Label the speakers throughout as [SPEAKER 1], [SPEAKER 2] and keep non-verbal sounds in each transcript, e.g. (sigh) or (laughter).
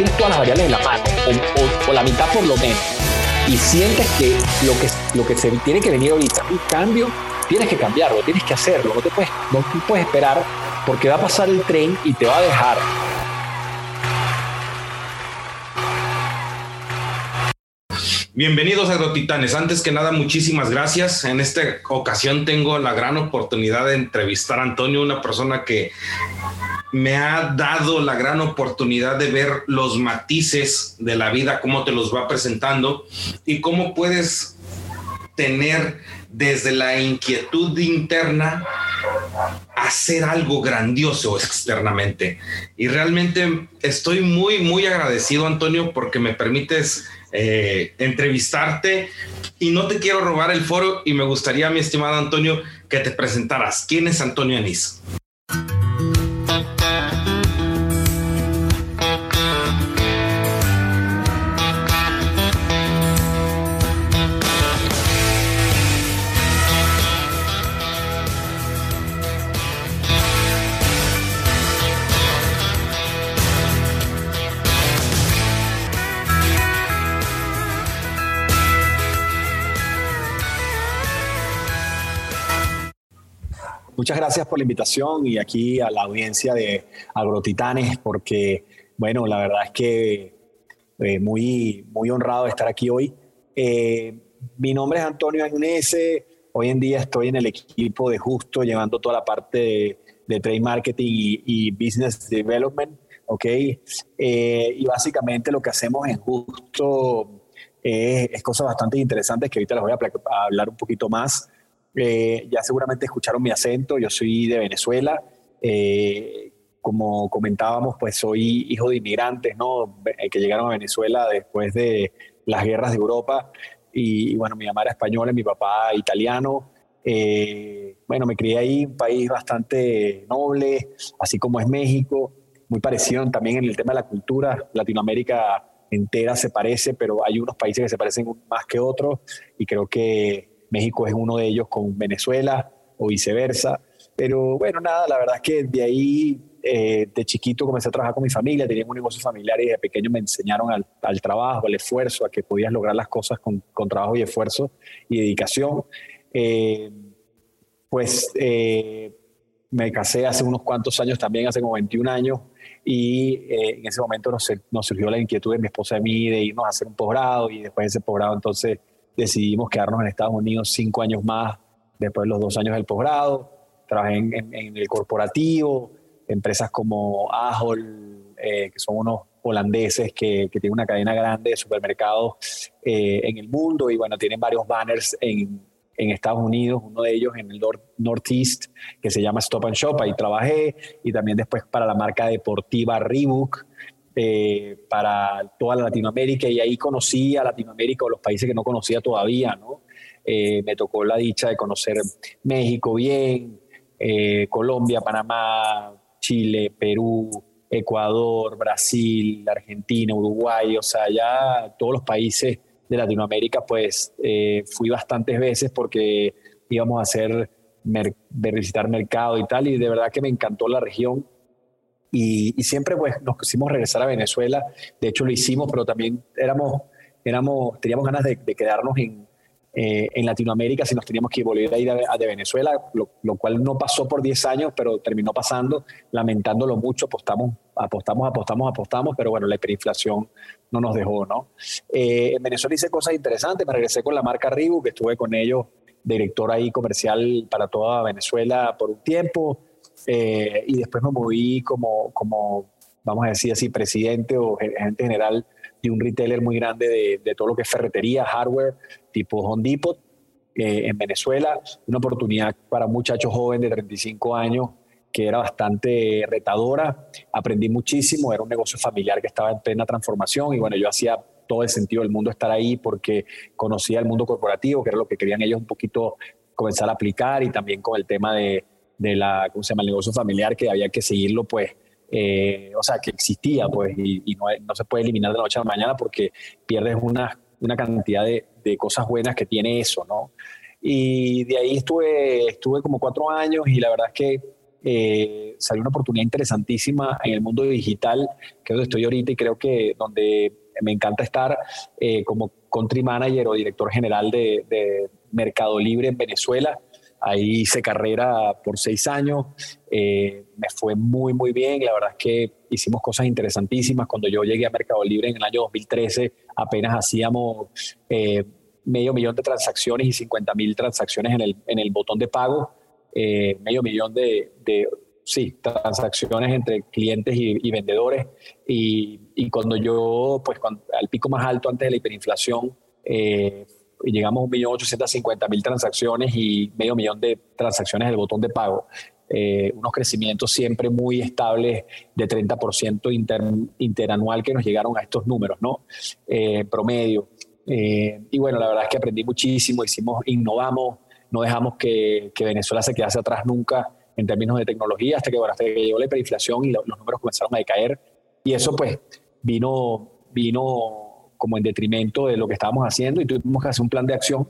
[SPEAKER 1] tienes todas las variables en la mano, o, la mitad por lo menos, y sientes que lo que, lo que se tiene que venir ahorita un cambio, tienes que cambiarlo, tienes que hacerlo, no te puedes, no puedes esperar porque va a pasar el tren y te va a dejar.
[SPEAKER 2] Bienvenidos a Agrotitanes. Antes que nada, muchísimas gracias. En esta ocasión tengo la gran oportunidad de entrevistar a Antonio, una persona que me ha dado la gran oportunidad de ver los matices de la vida, cómo te los va presentando y cómo puedes tener desde la inquietud interna hacer algo grandioso externamente. Y realmente estoy muy, muy agradecido, Antonio, porque me permites eh, entrevistarte y no te quiero robar el foro y me gustaría, mi estimado Antonio, que te presentaras. ¿Quién es Antonio Anís?
[SPEAKER 1] Muchas gracias por la invitación y aquí a la audiencia de Agrotitanes, porque, bueno, la verdad es que eh, muy, muy honrado de estar aquí hoy. Eh, mi nombre es Antonio Agnese, hoy en día estoy en el equipo de Justo, llevando toda la parte de, trade marketing y, business development, ¿ok? Eh, y básicamente lo que hacemos en Justo es, cosas bastante interesantes que ahorita les voy a hablar un poquito más. Eh, ya seguramente escucharon mi acento, yo soy de Venezuela. Eh, como comentábamos, pues soy hijo de inmigrantes, ¿no? Eh, que llegaron a Venezuela después de las guerras de Europa. Y, bueno, mi mamá era española, mi papá italiano. bueno, me crié ahí, un país bastante noble, así como es México, muy parecido también en el tema de la cultura. Latinoamérica entera se parece, pero hay unos países que se parecen más que otros y creo que México es uno de ellos con Venezuela o viceversa. Pero bueno, nada, la verdad es que de ahí, eh, de chiquito comencé a trabajar con mi familia, tenía un negocio familiar y de pequeño me enseñaron al, trabajo, al esfuerzo, a que podías lograr las cosas con, trabajo y esfuerzo y dedicación. Eh, pues eh, me casé hace unos cuantos años también, hace como 21 años, y en ese momento nos, nos, surgió la inquietud de mi esposa y mí de irnos a hacer un posgrado y después de ese posgrado entonces decidimos quedarnos en Estados Unidos cinco años más después de los dos años del posgrado. Trabajé en, el corporativo, empresas como Ahold, eh, que son unos holandeses que, que, tienen una cadena grande de supermercados eh, en el mundo. Y bueno, tienen varios banners en, Estados Unidos, uno de ellos en el Northeast, que se llama Stop and Shop, ahí trabajé, y también después para la marca deportiva Reebok, eh, para toda la Latinoamérica y ahí conocí a Latinoamérica o los países que no conocía todavía, ¿no? Eh, me tocó la dicha de conocer México bien, eh, Colombia, Panamá, Chile, Perú, Ecuador, Brasil, Argentina, Uruguay, o sea, ya todos los países de Latinoamérica, pues fui bastantes veces porque íbamos a hacer, visitar mercado y tal, y de verdad que me encantó la región y, siempre pues nos quisimos regresar a Venezuela. De hecho lo hicimos, pero también éramos, éramos, teníamos ganas de, quedarnos en, eh, en Latinoamérica si nos teníamos que volver a ir a, de Venezuela, lo, cual no pasó por 10 años, pero terminó pasando, lamentándolo mucho, apostamos, apostamos, apostamos, apostamos, pero bueno, la hiperinflación no nos dejó, ¿no? Eh, en Venezuela hice cosas interesantes, me regresé con la marca Ribu, que estuve con ellos, director ahí comercial para toda Venezuela por un tiempo, eh, y después me moví como, como, vamos a decir así, presidente o gerente general de un retailer muy grande de, de todo lo que es ferretería, hardware, tipo Home Depot, eh, en Venezuela. Una oportunidad para un muchacho joven de 35 años que era bastante retadora. Aprendí muchísimo, era un negocio familiar que estaba en plena transformación y bueno, yo hacía todo el sentido del mundo estar ahí porque conocía el mundo corporativo, que era lo que querían ellos un poquito comenzar a aplicar y también con el tema de, de la, ¿cómo se llama? El negocio familiar que había que seguirlo, pues, eh, o sea, que existía, pues, y, no, se puede eliminar de la noche a la mañana porque pierdes una, una cantidad de, cosas buenas que tiene eso, ¿no? Y de ahí estuve, estuve como cuatro años y la verdad es que eh, salió una oportunidad interesantísima en el mundo digital, que es donde estoy ahorita y creo que donde me encanta estar eh, como country manager o director general de Mercado Libre en Venezuela. Ahí hice carrera por seis años, eh, me fue muy, muy bien. La verdad es que hicimos cosas interesantísimas. Cuando yo llegué a Mercado Libre en el año 2013, apenas hacíamos eh, medio millón de transacciones y 50 mil transacciones en el, en el botón de pago, eh, medio millón de, de, sí, transacciones entre clientes y, vendedores. Y, y, cuando yo, pues al pico más alto antes de la hiperinflación, eh, y llegamos a 1.850.000 transacciones y medio millón de transacciones del botón de pago. Eh, unos crecimientos siempre muy estables de 30% interanual que nos llegaron a estos números, ¿no? Eh, promedio. Eh, y bueno, la verdad es que aprendí muchísimo, hicimos, innovamos, no dejamos que, que, Venezuela se quedase atrás nunca en términos de tecnología hasta que, bueno, hasta que llegó la hiperinflación y los números comenzaron a decaer. Y eso pues vino, vino como en detrimento de lo que estábamos haciendo y tuvimos que hacer un plan de acción.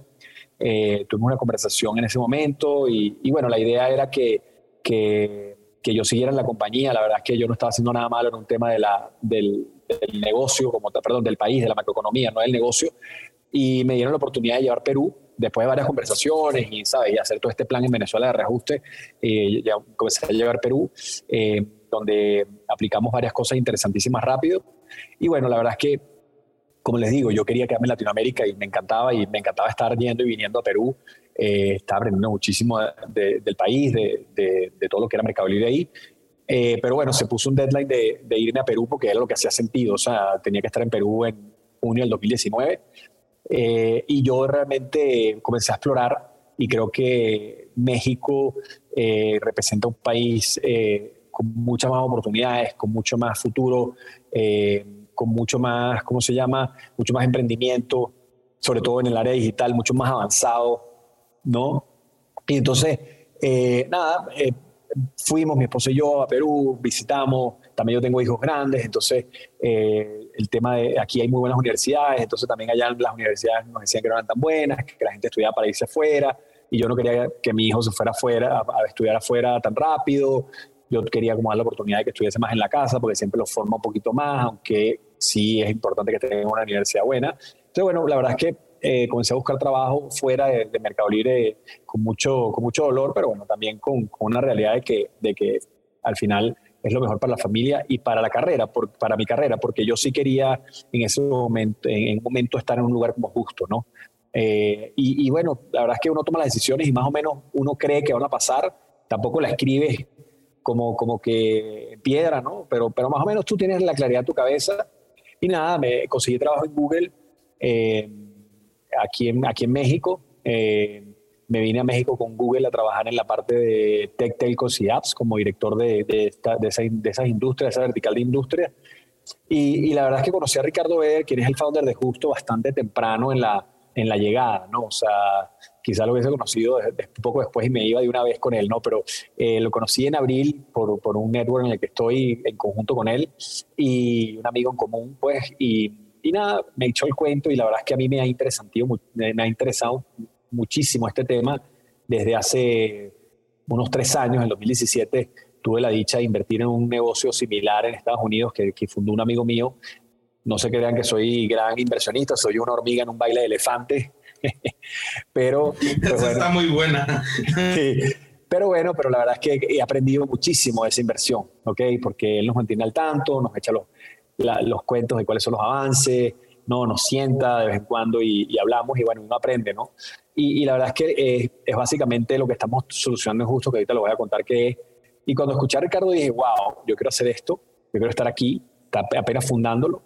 [SPEAKER 1] Eh, tuvimos una conversación en ese momento y, bueno, la idea era que, que, que, yo siguiera en la compañía. La verdad es que yo no estaba haciendo nada malo en un tema de la, del, del negocio, como, perdón, del país, de la macroeconomía, no del negocio. Y me dieron la oportunidad de llevar Perú después de varias conversaciones y, ¿sabes? y hacer todo este plan en Venezuela de reajuste, eh, ya comencé a llevar Perú, eh, donde aplicamos varias cosas interesantísimas rápido. Y bueno, la verdad es que como les digo, yo quería quedarme en Latinoamérica y me encantaba y me encantaba estar yendo y viniendo a Perú. Eh, estaba aprendiendo muchísimo del país, de, de, todo lo que era Mercado Libre ahí. Eh, pero bueno, se puso un deadline de, irme a Perú porque era lo que hacía sentido. O sea, tenía que estar en Perú en junio del 2019. Eh, y yo realmente comencé a explorar y creo que México representa un país con muchas más oportunidades, con mucho más futuro con mucho más, ¿cómo se llama? Mucho más emprendimiento, sobre todo en el área digital, mucho más avanzado, ¿no? Y entonces, eh, nada, eh, fuimos mi esposo y yo a Perú, visitamos, también yo tengo hijos grandes, entonces eh, el tema de aquí hay muy buenas universidades, entonces también allá las universidades nos decían que no eran tan buenas, que la gente estudiaba para irse afuera, y yo no quería que mi hijo se fuera afuera, a, estudiar afuera tan rápido, yo quería como dar la oportunidad de que estuviese más en la casa, porque siempre lo forma un poquito más, aunque sí es importante que tengan una universidad buena. Entonces, bueno, la verdad es que eh, comencé a buscar trabajo fuera de, Mercado Libre con mucho, con mucho dolor, pero bueno, también con, con, una realidad de que, de que al final es lo mejor para la familia y para la carrera, por, para mi carrera, porque yo sí quería en ese momento, en, un momento estar en un lugar como justo, ¿no? Eh, y, y, bueno, la verdad es que uno toma las decisiones y más o menos uno cree que van a pasar, tampoco la escribes como, como que piedra, ¿no? Pero, pero más o menos tú tienes la claridad en tu cabeza y nada, me conseguí trabajo en Google eh, aquí, en, aquí en México. Eh, me vine a México con Google a trabajar en la parte de tech, telcos y apps como director de, de, esta, de, esa, de esas industrias, esa vertical de industria. Y, y, la verdad es que conocí a Ricardo Beder, quien es el founder de Justo, bastante temprano en la, en la llegada, ¿no? O sea, quizá lo hubiese conocido un poco después y me iba de una vez con él, ¿no? Pero eh, lo conocí en abril por, por, un network en el que estoy en conjunto con él y un amigo en común, pues, y, y nada, me echó el cuento y la verdad es que a mí me ha me ha interesado muchísimo este tema desde hace unos tres años, en 2017, tuve la dicha de invertir en un negocio similar en Estados Unidos que, que fundó un amigo mío. No se crean que soy gran inversionista, soy una hormiga en un baile de elefantes pero...
[SPEAKER 2] Pues está muy buena.
[SPEAKER 1] Pero bueno, pero la verdad es que he aprendido muchísimo de esa inversión, ¿ok? Porque él nos mantiene al tanto, nos echa los, los cuentos de cuáles son los avances, no, nos sienta de vez en cuando y, hablamos y bueno, uno aprende, ¿no? Y, la verdad es que es, básicamente lo que estamos solucionando justo, que ahorita lo voy a contar que es. Y cuando escuché a Ricardo dije, wow, yo quiero hacer esto, yo quiero estar aquí, está apenas fundándolo.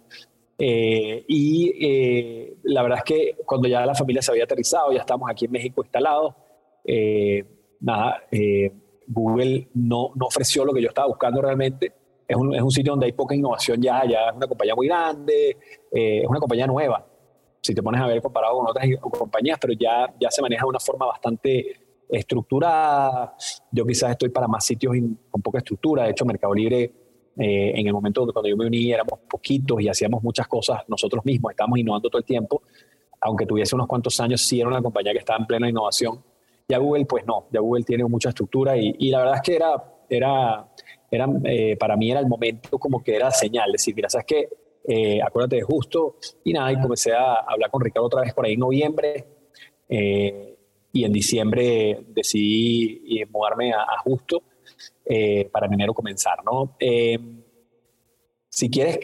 [SPEAKER 1] Eh, y eh, la verdad es que cuando ya la familia se había aterrizado, ya estamos aquí en México instalados, eh, nada, Google no, no, ofreció lo que yo estaba buscando realmente. Es un, es un, sitio donde hay poca innovación ya, ya es una compañía muy grande, es una compañía nueva. Si te pones a ver comparado con otras compañías, pero ya, ya se maneja de una forma bastante estructurada. Yo quizás estoy para más sitios con poca estructura. De hecho, Mercado Libre eh, en el momento cuando yo me uní éramos poquitos y hacíamos muchas cosas nosotros mismos, estábamos innovando todo el tiempo, aunque tuviese unos cuantos años, sí era una compañía que estaba en plena innovación. Ya Google, pues no, ya Google tiene mucha estructura y, y la verdad es que era, era, era eh, para mí era el momento como que era señal, decir, mira, ¿sabes qué? Eh, acuérdate de justo. Y nada, y comencé a hablar con Ricardo otra vez por ahí en noviembre. Eh, y en diciembre decidí mudarme a, justo para en enero comenzar, ¿no? si quieres,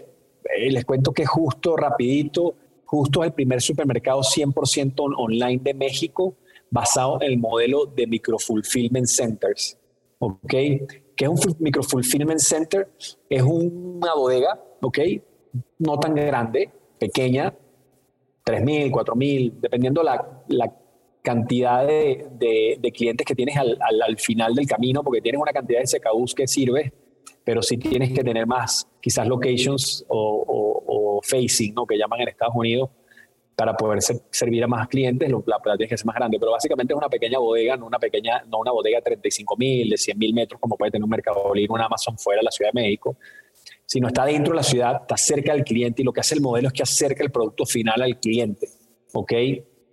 [SPEAKER 1] les cuento que justo, rapidito, justo es el primer supermercado 100% online de México basado en el modelo de microfulfillment centers. ¿Ok? ¿Qué es un microfulfillment center? Es una bodega, ¿ok? No tan grande, pequeña, 3.000, 4.000, dependiendo la, la cantidad de, de, clientes que tienes al, al, final del camino, porque tienes una cantidad de SKUs que sirve, pero sí tienes que tener más, quizás locations o, o, o facing, ¿no? que llaman en Estados Unidos, para poder servir a más clientes, la plata tiene que ser más grande, pero básicamente es una pequeña bodega, no una pequeña, no una bodega de 35 mil, de 100 mil metros, como puede tener un Mercado Libre, un Amazon fuera de la Ciudad de México, sino está dentro de la ciudad, está cerca del cliente y lo que hace el modelo es que acerca el producto final al cliente, ¿ok?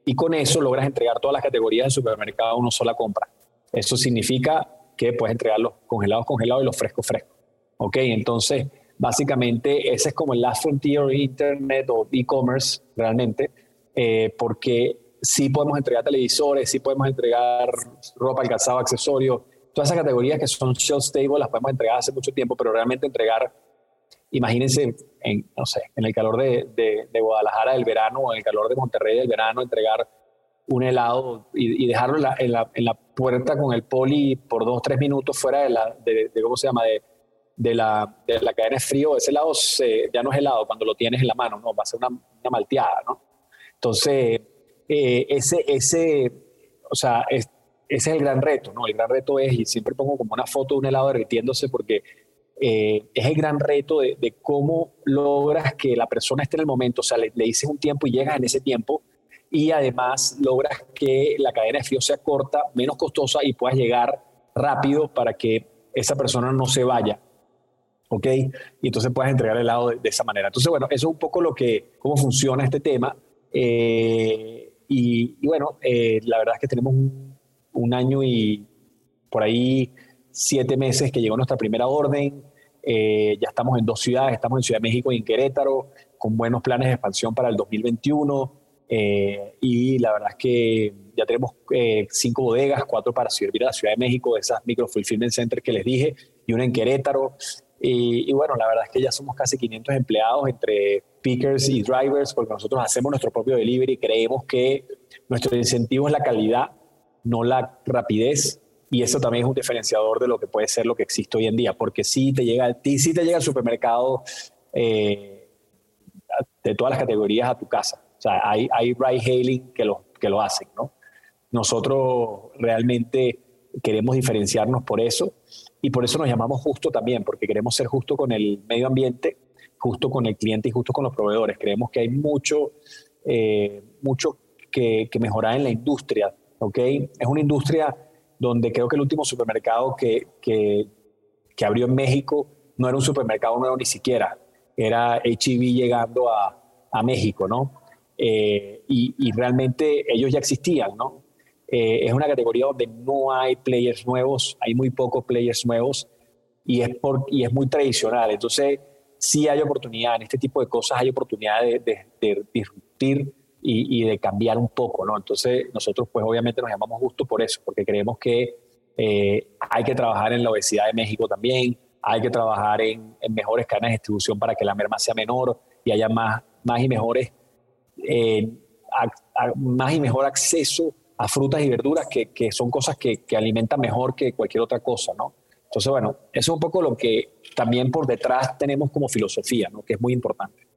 [SPEAKER 1] Y con eso logras entregar todas las categorías del supermercado a una sola compra. Eso significa que puedes entregar los congelados congelados y los frescos frescos, ¿ok? Entonces, Básicamente, ese es como el last frontier Internet o e-commerce realmente, eh, porque sí podemos entregar televisores, sí podemos entregar ropa, calzado, accesorios, todas esas categorías que son shelf stable las podemos entregar hace mucho tiempo, pero realmente entregar, imagínense, en, no sé, en el calor de, de, Guadalajara del verano o en el calor de Monterrey del verano, entregar un helado y, dejarlo en la, en, la, en la, puerta con el poli por dos, tres minutos fuera de la, de, ¿cómo se llama?, de, de la, de la cadena de frío, ese helado ya no es helado cuando lo tienes en la mano, no, va a ser una, malteada, ¿no? Entonces, eh, ese, ese, o sea, ese es el gran reto, ¿no? El gran reto es, y siempre pongo como una foto de un helado derritiéndose porque eh, es el gran reto de, cómo logras que la persona esté en el momento, o sea, le, le dices un tiempo y llegas en ese tiempo y además logras que la cadena de frío sea corta, menos costosa y puedas llegar rápido para que esa persona no se vaya ¿ok? Y entonces puedes entregar el helado de, esa manera. Entonces, bueno, eso es un poco lo que, cómo funciona este tema. Eh, y, bueno, eh, la verdad es que tenemos un, año y por ahí siete meses que llegó nuestra primera orden. Eh, ya estamos en dos ciudades, estamos en Ciudad de México y en Querétaro, con buenos planes de expansión para el 2021. y la verdad es que ya tenemos cinco bodegas, cuatro para servir a la Ciudad de México, esas micro fulfillment centers que les dije, y una en Querétaro. Y, bueno, la verdad es que ya somos casi 500 empleados entre pickers y drivers, porque nosotros hacemos nuestro propio delivery. Creemos que nuestro incentivo es la calidad, no la rapidez. Y eso también es un diferenciador de lo que puede ser lo que existe hoy en día, porque si te llega, si te llega al supermercado eh, de todas las categorías a tu casa. O sea, hay, hay ride hailing que lo, que lo hacen, ¿no? Nosotros realmente queremos diferenciarnos por eso y por eso nos llamamos justo también, porque queremos ser justo con el medio ambiente, justo con el cliente y justo con los proveedores. Creemos que hay mucho, eh, mucho que, mejorar en la industria. ¿ok? Es una industria donde creo que el último supermercado que, que, abrió en México no era un supermercado nuevo ni siquiera, era HEB llegando a, a México, ¿no? Eh, y, y, realmente ellos ya existían, ¿no? Eh, es una categoría donde no hay players nuevos, hay muy pocos players nuevos y es, por, y es muy tradicional. Entonces, sí hay oportunidad, en este tipo de cosas hay oportunidad de, de, disruptir y, de cambiar un poco, ¿no? Entonces, nosotros pues obviamente nos llamamos justo por eso, porque creemos que eh, hay que trabajar en la obesidad de México también, hay que trabajar en, mejores cadenas de distribución para que la merma sea menor y haya más, más y mejores, eh, más y mejor acceso a frutas y verduras, que, que son cosas que, que, alimentan mejor que cualquier otra cosa, ¿no? Entonces, bueno, eso es un poco lo que también por detrás tenemos como filosofía, ¿no? Que es muy importante.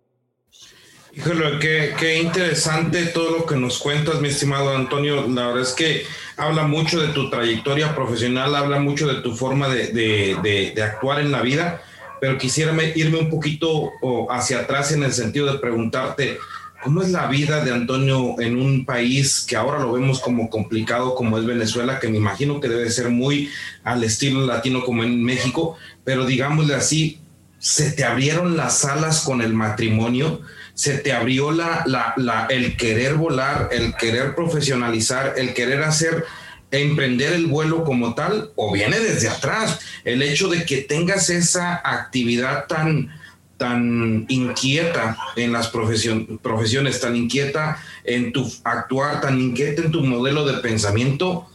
[SPEAKER 2] Híjole, qué, qué interesante todo lo que nos cuentas, mi estimado Antonio. La verdad es que habla mucho de tu trayectoria profesional, habla mucho de tu forma de, de, de, actuar en la vida, pero quisiera irme un poquito hacia atrás en el sentido de preguntarte, ¿Cómo es la vida de Antonio en un país que ahora lo vemos como complicado como es Venezuela, que me imagino que debe ser muy al estilo latino como en México, pero digámosle así, se te abrieron las alas con el matrimonio, se te abrió la, la, el querer volar, el querer profesionalizar, el querer hacer emprender el vuelo como tal o viene desde atrás. El hecho de que tengas esa actividad tan, tan inquieta en las profesiones, tan inquieta en tu actuar, tan inquieta en tu modelo de pensamiento,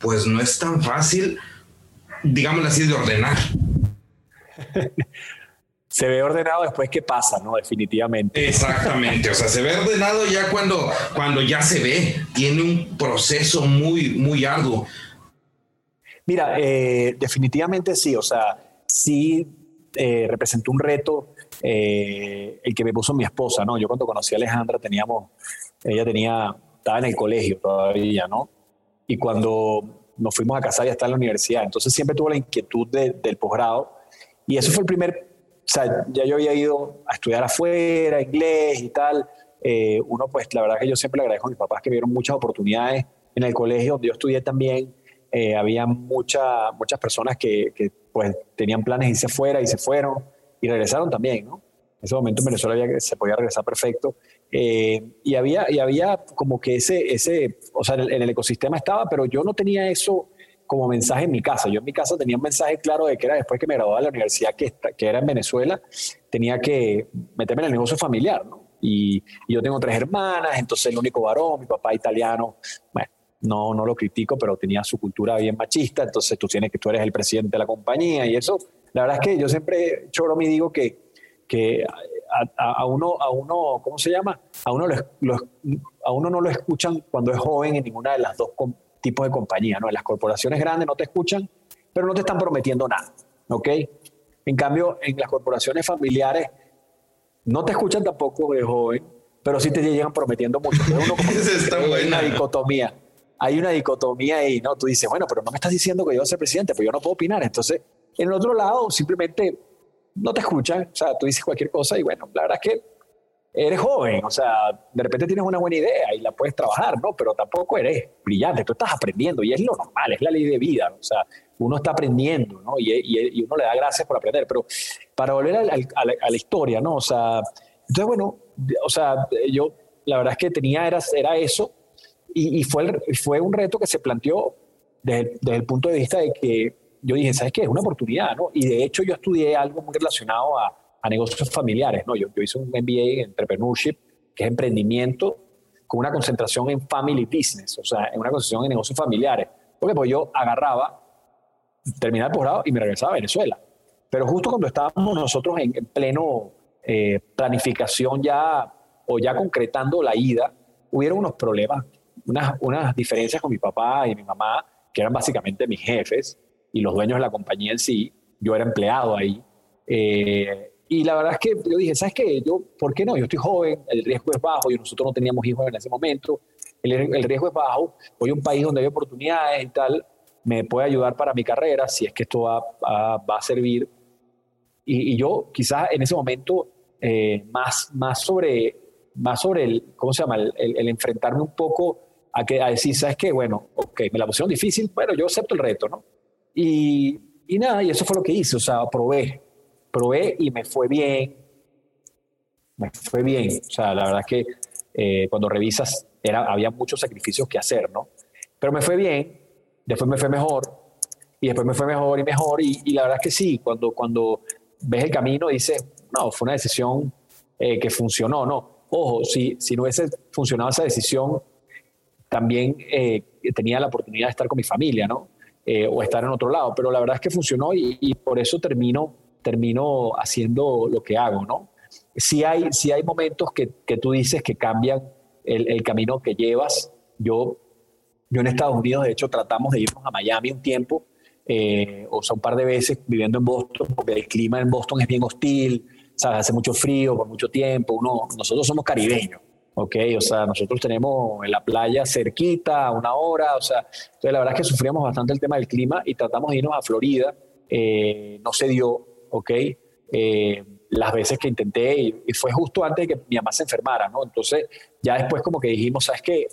[SPEAKER 2] pues no es tan fácil, digámoslo así, de ordenar. (laughs)
[SPEAKER 1] se ve ordenado después que pasa, ¿no? Definitivamente.
[SPEAKER 2] Exactamente, o sea, se ve ordenado ya cuando, cuando ya se ve, tiene un proceso muy, muy arduo.
[SPEAKER 1] Mira, eh, definitivamente sí, o sea, sí eh, representó un reto eh, el que me puso mi esposa, ¿no? Yo cuando conocí a Alejandra teníamos, ella tenía, estaba en el colegio todavía, ¿no? Y cuando nos fuimos a casar ya está en la universidad, entonces siempre tuvo la inquietud del posgrado y eso fue el primer o sea, ya yo había ido a estudiar afuera, inglés y tal. Eh, uno, pues la verdad que yo siempre le agradezco a mis papás que vieron muchas oportunidades en el colegio donde yo estudié también. Eh, había mucha, muchas personas que, que, pues tenían planes de irse afuera y se fueron y regresaron también, ¿no? En ese momento en Venezuela había, se podía regresar perfecto. Eh, y, había, y había como que ese, ese o sea, en el ecosistema estaba, pero yo no tenía eso como mensaje en mi casa. Yo en mi casa tenía un mensaje claro de que era después que me graduaba de la universidad, que, que era en Venezuela, tenía que meterme en el negocio familiar, ¿no? Y, yo tengo tres hermanas, entonces el único varón, mi papá italiano, bueno, no, no lo critico, pero tenía su cultura bien machista, entonces tú tienes que tú eres el presidente de la compañía y eso, la verdad es que yo siempre choro me digo que, que a, uno, a uno, ¿cómo se llama? A uno, a uno no lo escuchan cuando es joven en ninguna de las dos tipo de compañía, ¿no? En las corporaciones grandes no te escuchan, pero no te están prometiendo nada, ¿ok? En cambio, en las corporaciones familiares no te escuchan tampoco de joven, pero sí te llegan prometiendo mucho. Uno (laughs) hay una dicotomía. Hay una dicotomía y no, tú dices, bueno, pero no me estás diciendo que yo voy a ser presidente, pues yo no puedo opinar. Entonces, en el otro lado, simplemente no te escuchan, o sea, tú dices cualquier cosa y bueno, la verdad es que eres joven, o sea, de repente tienes una buena idea y la puedes trabajar, ¿no? Pero tampoco eres brillante, tú estás aprendiendo y es lo normal, es la ley de vida, o sea, uno está aprendiendo, ¿no? Y, uno le da gracias por aprender, pero para volver a, la, historia, ¿no? O sea, entonces, bueno, o sea, yo la verdad es que tenía, era, era eso y, fue, fue un reto que se planteó desde, desde el punto de vista de que yo dije, ¿sabes qué? Es una oportunidad, ¿no? Y de hecho yo estudié algo muy relacionado a a negocios familiares. ¿no? Yo, yo hice un MBA en Entrepreneurship, que es emprendimiento con una concentración en family business, o sea, en una concentración en negocios familiares. Porque pues yo agarraba, terminaba el posgrado y me regresaba a Venezuela. Pero justo cuando estábamos nosotros en, pleno eh, planificación ya o ya concretando la ida, hubieron unos problemas, unas, unas diferencias con mi papá y mi mamá, que eran básicamente mis jefes y los dueños de la compañía en sí. Yo era empleado ahí. Eh, y la verdad es que yo dije, ¿sabes qué? Yo, ¿por qué no? Yo estoy joven, el riesgo es bajo, y nosotros no teníamos hijos en ese momento, el, el riesgo es bajo, voy a un país donde hay oportunidades y tal, me puede ayudar para mi carrera, si es que esto va, va, a servir. Y, y, yo quizás en ese momento, eh, más, más, sobre, más sobre el, ¿cómo se llama? El, el, enfrentarme un poco a, que, a decir, ¿sabes qué? Bueno, ok, me la pusieron difícil, bueno, yo acepto el reto, ¿no? Y, y nada, y eso fue lo que hice, o sea, probé, probé y me fue bien. Me fue bien. O sea, la verdad es que eh, cuando revisas era, había muchos sacrificios que hacer, ¿no? Pero me fue bien, después me fue mejor, y después me fue mejor y mejor, y, la verdad es que sí, cuando, cuando ves el camino dices, no, fue una decisión eh, que funcionó, ¿no? Ojo, si, si no hubiese funcionado esa decisión, también eh, tenía la oportunidad de estar con mi familia, ¿no? o estar en otro lado, pero la verdad es que funcionó y, y por eso termino termino haciendo lo que hago, ¿no? Si hay, si hay momentos que, que tú dices que cambian el, el, camino que llevas. Yo, yo en Estados Unidos, de hecho, tratamos de irnos a Miami un tiempo, eh, o sea, un par de veces viviendo en Boston, porque el clima en Boston es bien hostil, ¿sabes? Hace mucho frío por mucho tiempo. Uno, nosotros somos caribeños, ¿ok? O sea, nosotros tenemos en la playa cerquita, una hora, o sea, entonces la verdad es que sufríamos bastante el tema del clima y tratamos de irnos a Florida. Eh, no se dio, ¿ok? Eh, las veces que intenté y, fue justo antes de que mi mamá se enfermara, ¿no? Entonces ya después como que dijimos, ¿sabes qué?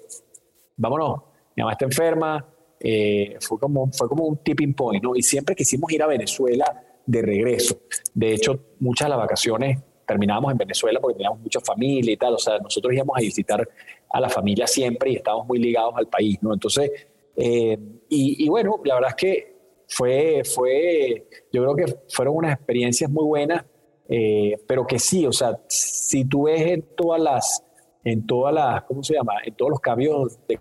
[SPEAKER 1] Vámonos, mi mamá está enferma, eh, fue, como, fue como un tipping point, ¿no? Y siempre quisimos ir a Venezuela de regreso. De hecho, muchas de las vacaciones terminábamos en Venezuela porque teníamos mucha familia y tal, o sea, nosotros íbamos a visitar a la familia siempre y estábamos muy ligados al país, ¿no? Entonces, Eh, y, bueno, la verdad es que fue, fue, yo creo que fueron unas experiencias muy buenas, eh, pero que sí, o sea, si tú ves en todas las, en todas las, ¿cómo se llama? En todos los cambios de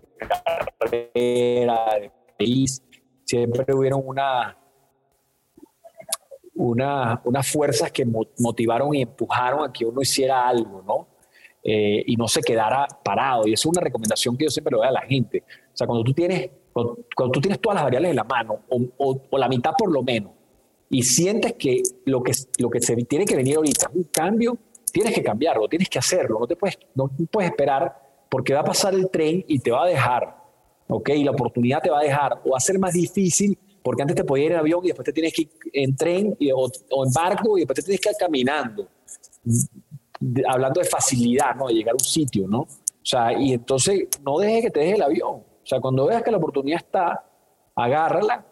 [SPEAKER 1] carrera, de país, siempre hubieron una, una, unas fuerzas que motivaron y empujaron a que uno hiciera algo, ¿no? Eh, y no se quedara parado. Y es una recomendación que yo siempre le doy a la gente. O sea, cuando tú tienes, cuando, tú tienes todas las variables en la mano, o, o, la mitad por lo menos, y sientes que lo que, lo que se tiene que venir ahorita es un cambio, tienes que cambiarlo, tienes que hacerlo. No te puedes, no puedes esperar porque va a pasar el tren y te va a dejar. ¿Ok? Y la oportunidad te va a dejar. O va a ser más difícil porque antes te podías ir en avión y después te tienes que ir en tren o, o en barco y después te tienes que ir caminando hablando de facilidad, ¿no? De llegar a un sitio, ¿no? O sea, y entonces no dejes que te deje el avión. O sea, cuando veas que la oportunidad está, agárrala.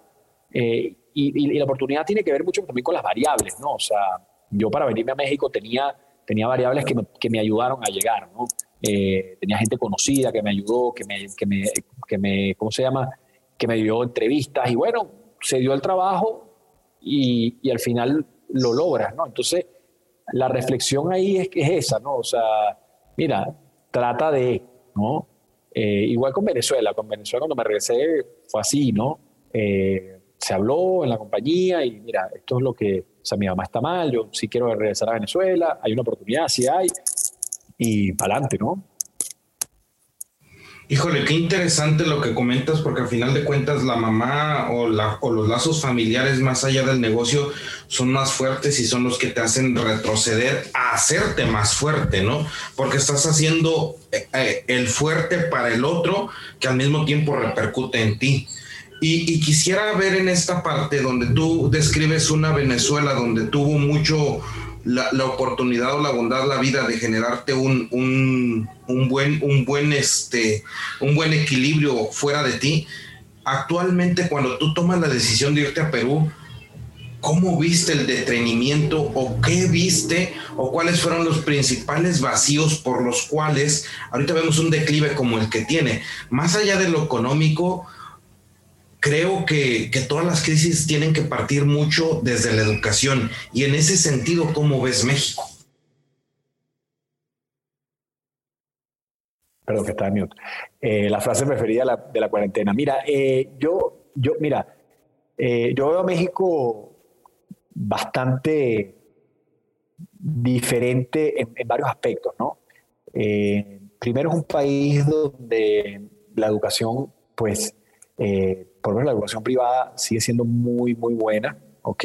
[SPEAKER 1] Eh, y, la oportunidad tiene que ver mucho también con las variables, ¿no? O sea, yo para venirme a México tenía, tenía variables que me, que me ayudaron a llegar, ¿no? Eh, tenía gente conocida que me ayudó, que me, que me, que me, ¿cómo se llama? Que me dio entrevistas y bueno, se dio el trabajo y, y al final lo logras, ¿no? Entonces, la reflexión ahí es, es esa, ¿no? O sea, mira, trata de, ¿no? Eh, igual con Venezuela, con Venezuela cuando me regresé fue así, ¿no? Eh, se habló en la compañía y mira, esto es lo que, o sea, mi mamá está mal, yo sí quiero regresar a Venezuela, hay una oportunidad, sí hay, y para adelante, ¿no?
[SPEAKER 2] Híjole, qué interesante lo que comentas, porque al final de cuentas la mamá o, los lazos familiares más allá del negocio son más fuertes y son los que te hacen retroceder a hacerte más fuerte, ¿no? Porque estás haciendo eh, eh, el fuerte para el otro que al mismo tiempo repercute en ti. Y, y, quisiera ver en esta parte donde tú describes una Venezuela donde tuvo mucho, la, oportunidad o la bondad, la vida de generarte un, un, buen, un, buen, este, un buen equilibrio fuera de ti. Actualmente, cuando tú tomas la decisión de irte a Perú, ¿cómo viste el detenimiento o qué viste o cuáles fueron los principales vacíos por los cuales ahorita vemos un declive como el que tiene? Más allá de lo económico, creo que, todas las crisis tienen que partir mucho desde la educación. Y en ese sentido, ¿cómo ves México?
[SPEAKER 1] Perdón, que está en mute. Eh, la frase preferida de la, cuarentena. Mira, eh, yo, yo, mira, eh, yo veo a México bastante diferente en, en varios aspectos, ¿no? primero es un país donde la educación, pues, eh, por lo menos la educación privada sigue siendo muy, muy buena, ¿ok?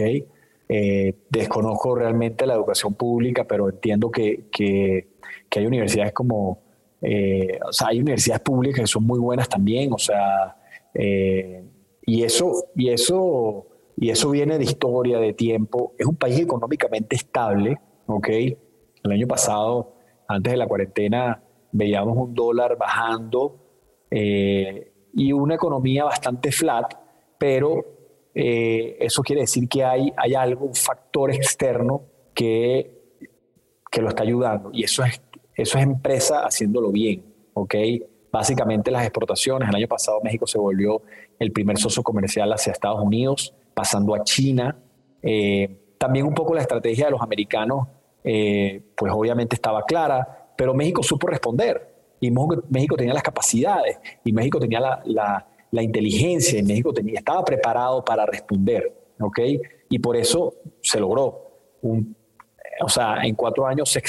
[SPEAKER 1] Eh, desconozco realmente la educación pública, pero entiendo que, que, hay universidades como, eh, o sea, hay universidades públicas que son muy buenas también, o sea, y eso, y eso, y eso viene de historia, de tiempo. Es un país económicamente estable, ¿ok? El año pasado, antes de la cuarentena, veíamos un dólar bajando. Eh, y una economía bastante flat, pero eh, eso quiere decir que hay, hay algo, un factor externo que, que lo está ayudando y eso es, eso es empresa haciéndolo bien, ¿ok? Básicamente las exportaciones, el año pasado México se volvió el primer socio comercial hacia Estados Unidos, pasando a China. Eh, también un poco la estrategia de los americanos, eh, pues obviamente estaba clara, pero México supo responder y México tenía las capacidades y México tenía la, la, inteligencia y México tenía, estaba preparado para responder, ¿ok? Y por eso se logró. O sea, en cuatro años se,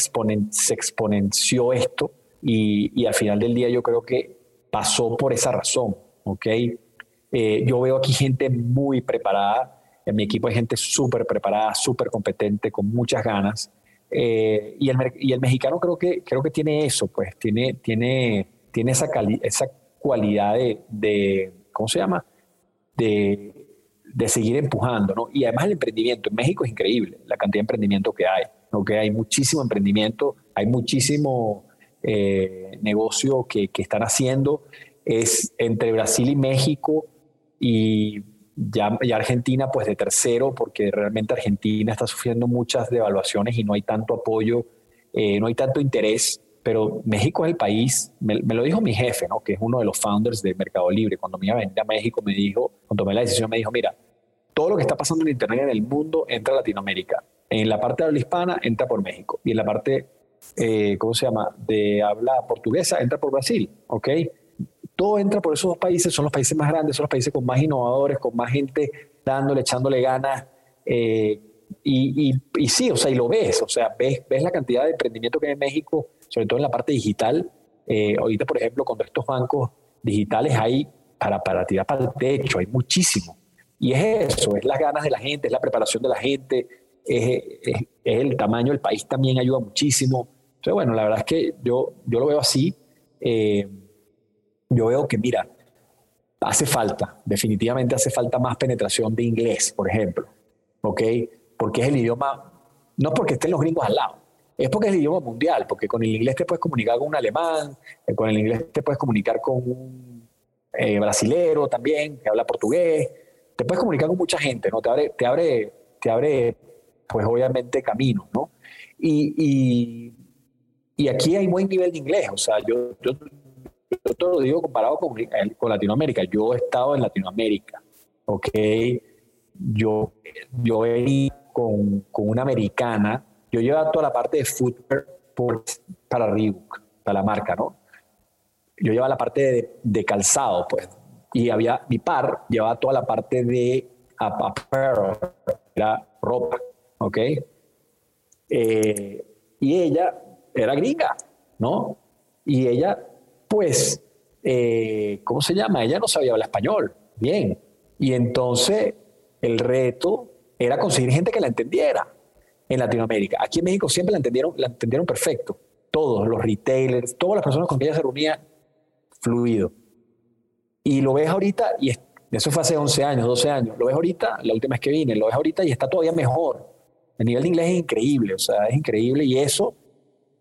[SPEAKER 1] se exponenció esto y, y, al final del día yo creo que pasó por esa razón, ¿ok? Eh, yo veo aquí gente muy preparada, en mi equipo hay gente súper preparada, súper competente, con muchas ganas. Eh, y, el, y, el, mexicano creo que, creo que tiene eso, pues tiene, tiene, tiene esa, esa cualidad de, de, ¿cómo se llama? De, de, seguir empujando, ¿no? Y además el emprendimiento en México es increíble, la cantidad de emprendimiento que hay, ¿no? Que hay muchísimo emprendimiento, hay muchísimo eh, negocio que, que están haciendo. Es entre Brasil y México y ya, Argentina pues de tercero, porque realmente Argentina está sufriendo muchas devaluaciones y no hay tanto apoyo, eh, no hay tanto interés pero México es el país, me, lo dijo mi jefe, ¿no? que es uno de los founders de Mercado Libre, cuando me iba a venir a México, me dijo, cuando tomé la decisión, me dijo, mira, todo lo que está pasando en Internet en el mundo entra a Latinoamérica. En la parte de habla hispana entra por México y en la parte, eh, ¿cómo se llama?, de habla portuguesa entra por Brasil, ¿ok? Todo entra por esos dos países, son los países más grandes, son los países con más innovadores, con más gente dándole, echándole ganas. Eh, y, y, sí, o sea, y lo ves, o sea, ves, ves la cantidad de emprendimiento que hay en México, sobre todo en la parte digital. Eh, ahorita, por ejemplo, con estos bancos digitales hay para, para tirar para el techo, hay muchísimo. Y es eso, es las ganas de la gente, es la preparación de la gente, es, es, el tamaño del país también ayuda muchísimo. Entonces, bueno, la verdad es que yo, yo lo veo así. Eh, yo veo que, mira, hace falta, definitivamente hace falta más penetración de inglés, por ejemplo, ¿ok? Porque es el idioma, no porque estén los gringos al lado, es porque es el idioma mundial, porque con el inglés te puedes comunicar con un alemán, eh, con el inglés te puedes comunicar con un eh, brasilero también, que habla portugués, te puedes comunicar con mucha gente, ¿no? Te abre, te abre, te abre pues obviamente camino, ¿no? Y, y, aquí hay buen nivel de inglés, o sea, yo, yo, yo te lo digo comparado con, con Latinoamérica, yo he estado en Latinoamérica, ¿ok? Yo, yo he con, con una americana, yo llevaba toda la parte de footwear para Reebok, para la marca, ¿no? Yo llevaba la parte de, de calzado, pues, y había mi par llevaba toda la parte de apparel, era ropa, ¿ok? Eh, y ella era gringa, ¿no? Y ella, pues, eh, ¿cómo se llama? Ella no sabía hablar español, bien. Y entonces el reto era conseguir gente que la entendiera en Latinoamérica. Aquí en México siempre la entendieron, la entendieron perfecto. Todos, los retailers, todas las personas con que ella se reunía, fluido. Y lo ves ahorita, y eso fue hace 11 años, 12 años, lo ves ahorita, la última vez que vine, lo ves ahorita y está todavía mejor. El nivel de inglés es increíble, o sea, es increíble y eso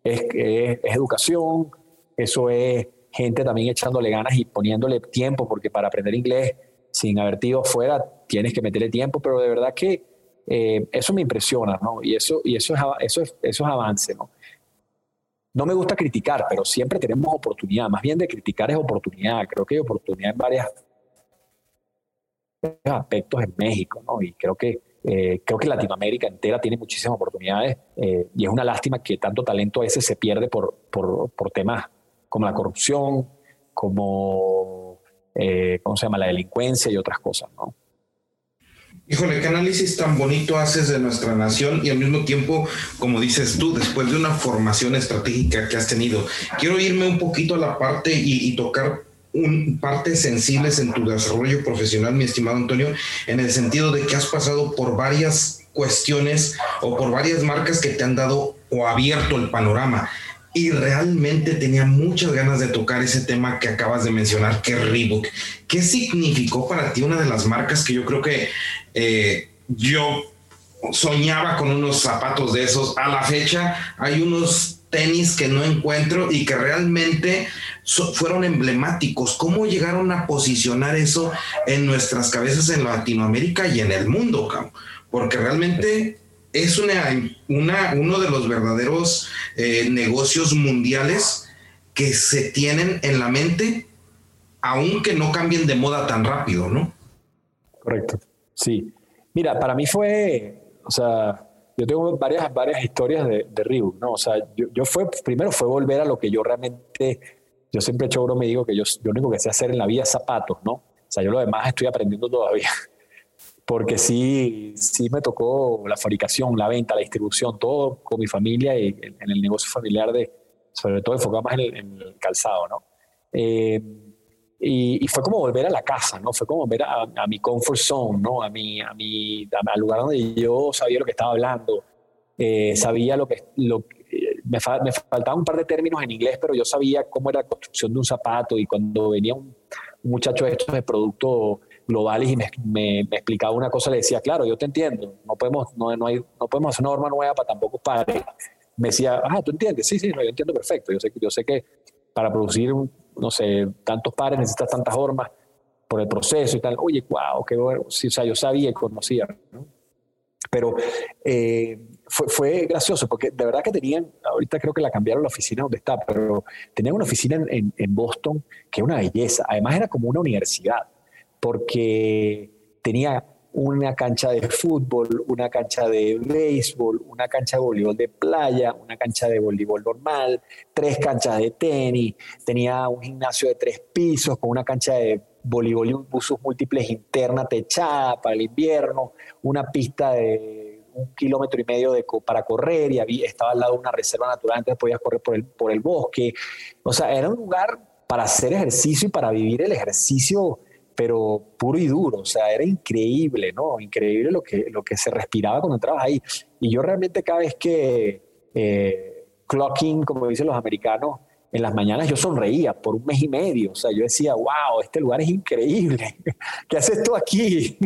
[SPEAKER 1] es, es, educación, eso es gente también echándole ganas y poniéndole tiempo, porque para aprender inglés sin haber ido fuera tienes que meterle tiempo, pero de verdad que eh, eso me impresiona, ¿no? Y eso, y eso, es, eso, es, eso es avance, ¿no? no me gusta criticar, pero siempre tenemos oportunidad. Más bien de criticar es oportunidad. Creo que hay oportunidad en varios aspectos en México, ¿no? Y creo que, eh, creo que Latinoamérica entera tiene muchísimas oportunidades eh, y es una lástima que tanto talento a veces se pierde por, por, por temas como la corrupción, como, eh, ¿cómo se llama?, la delincuencia y otras cosas, ¿no?
[SPEAKER 2] Híjole, qué análisis tan bonito haces de nuestra nación y al mismo tiempo, como dices tú, después de una formación estratégica que has tenido, quiero irme un poquito a la parte y, tocar un, partes sensibles en tu desarrollo profesional, mi estimado Antonio, en el sentido de que has pasado por varias cuestiones o por varias marcas que te han dado o abierto el panorama. Y realmente tenía muchas ganas de tocar ese tema que acabas de mencionar, que es Reebok. ¿Qué significó para ti una de las marcas que yo creo que eh, yo soñaba con unos zapatos de esos. A la fecha hay unos tenis que no encuentro y que realmente fueron emblemáticos. ¿Cómo llegaron a posicionar eso en nuestras cabezas en Latinoamérica y en el mundo? Porque realmente es una, una, uno de los verdaderos eh, negocios mundiales que se tienen en la mente, aunque no cambien de moda tan rápido, ¿no?
[SPEAKER 1] Correcto. Sí. Mira, para mí fue, o sea, yo tengo varias, varias historias de, de Reebok, ¿no? O sea, yo, fue, primero fue volver a lo que yo realmente, yo siempre he hecho broma me digo que yo, lo único que sé hacer en la vida es zapatos, ¿no? O sea, yo lo demás estoy aprendiendo todavía. Porque sí, sí me tocó la fabricación, la venta, la distribución, todo con mi familia y en, el negocio familiar de, sobre todo enfocado más en el, en el calzado, ¿no? Eh, y, fue como volver a la casa, ¿no? Fue como volver a, mi comfort zone, ¿no? A mi, a mi, al lugar donde yo sabía lo que estaba hablando, eh, sabía lo que, lo, me, me, faltaban un par de términos en inglés, pero yo sabía cómo era la construcción de un zapato y cuando venía un, muchacho de estos de productos globales y me, explicaba una cosa, le decía, claro, yo te entiendo, no podemos, no, no, hay, no podemos hacer una norma nueva para tampoco pares. Me decía, ah, ¿tú entiendes? Sí, sí, yo entiendo perfecto. Yo sé, yo sé que para producir no sé, tantos pares, necesitas tantas formas por el proceso y tal. Oye, wow, qué bueno. Sí, o sea, yo sabía y conocía. ¿no? Pero eh, fue, fue, gracioso porque de verdad que tenían, ahorita creo que la cambiaron la oficina donde está, pero tenía una oficina en, en, Boston que es una belleza. Además era como una universidad, porque tenía una cancha de fútbol, una cancha de béisbol, una cancha de voleibol de playa, una cancha de voleibol normal, tres canchas de tenis, tenía un gimnasio de tres pisos con una cancha de voleibol y usos múltiples interna techada para el invierno, una pista de un kilómetro y medio de, para correr y había, estaba al lado de una reserva natural, entonces podías correr por el, por el bosque. O sea, era un lugar para hacer ejercicio y para vivir el ejercicio pero puro y duro, o sea, era increíble, ¿no? Increíble lo que, lo que se respiraba cuando entrabas ahí. Y yo realmente cada vez que eh, clocking, como dicen los americanos, en las mañanas yo sonreía por un mes y medio, o sea, yo decía, wow, este lugar es increíble, (laughs) ¿qué haces tú aquí?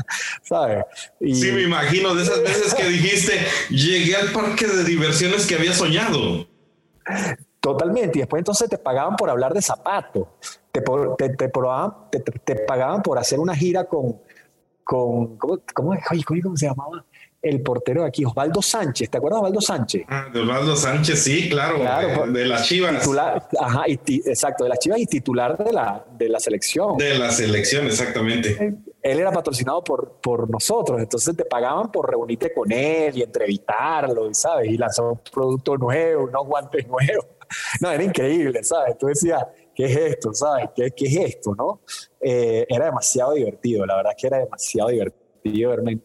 [SPEAKER 1] (laughs)
[SPEAKER 2] ¿Sabes? sí, me imagino de esas veces que dijiste, llegué al parque de diversiones que había soñado.
[SPEAKER 1] Totalmente, y después entonces te pagaban por hablar de zapatos te, te, te, pagaban por hacer una gira con, con ¿cómo, cómo, cómo se llamaba? el portero de aquí, Osvaldo Sánchez. ¿Te acuerdas de Osvaldo Sánchez?
[SPEAKER 2] Ah, de Osvaldo Sánchez, sí, claro. de, las Chivas.
[SPEAKER 1] ajá, exacto, de las Chivas y titular de la, de la selección.
[SPEAKER 2] De la selección, exactamente.
[SPEAKER 1] Él, era patrocinado por, por nosotros, entonces te pagaban por reunirte con él y entrevistarlo, ¿sabes? Y lanzar un producto nuevo, unos guantes nuevos. (laughs) No, era increíble, ¿sabes? Tú decías, ¿qué es esto? ¿Sabes? ¿Qué, qué es esto? ¿no? Eh, era demasiado divertido, la verdad que era demasiado divertido.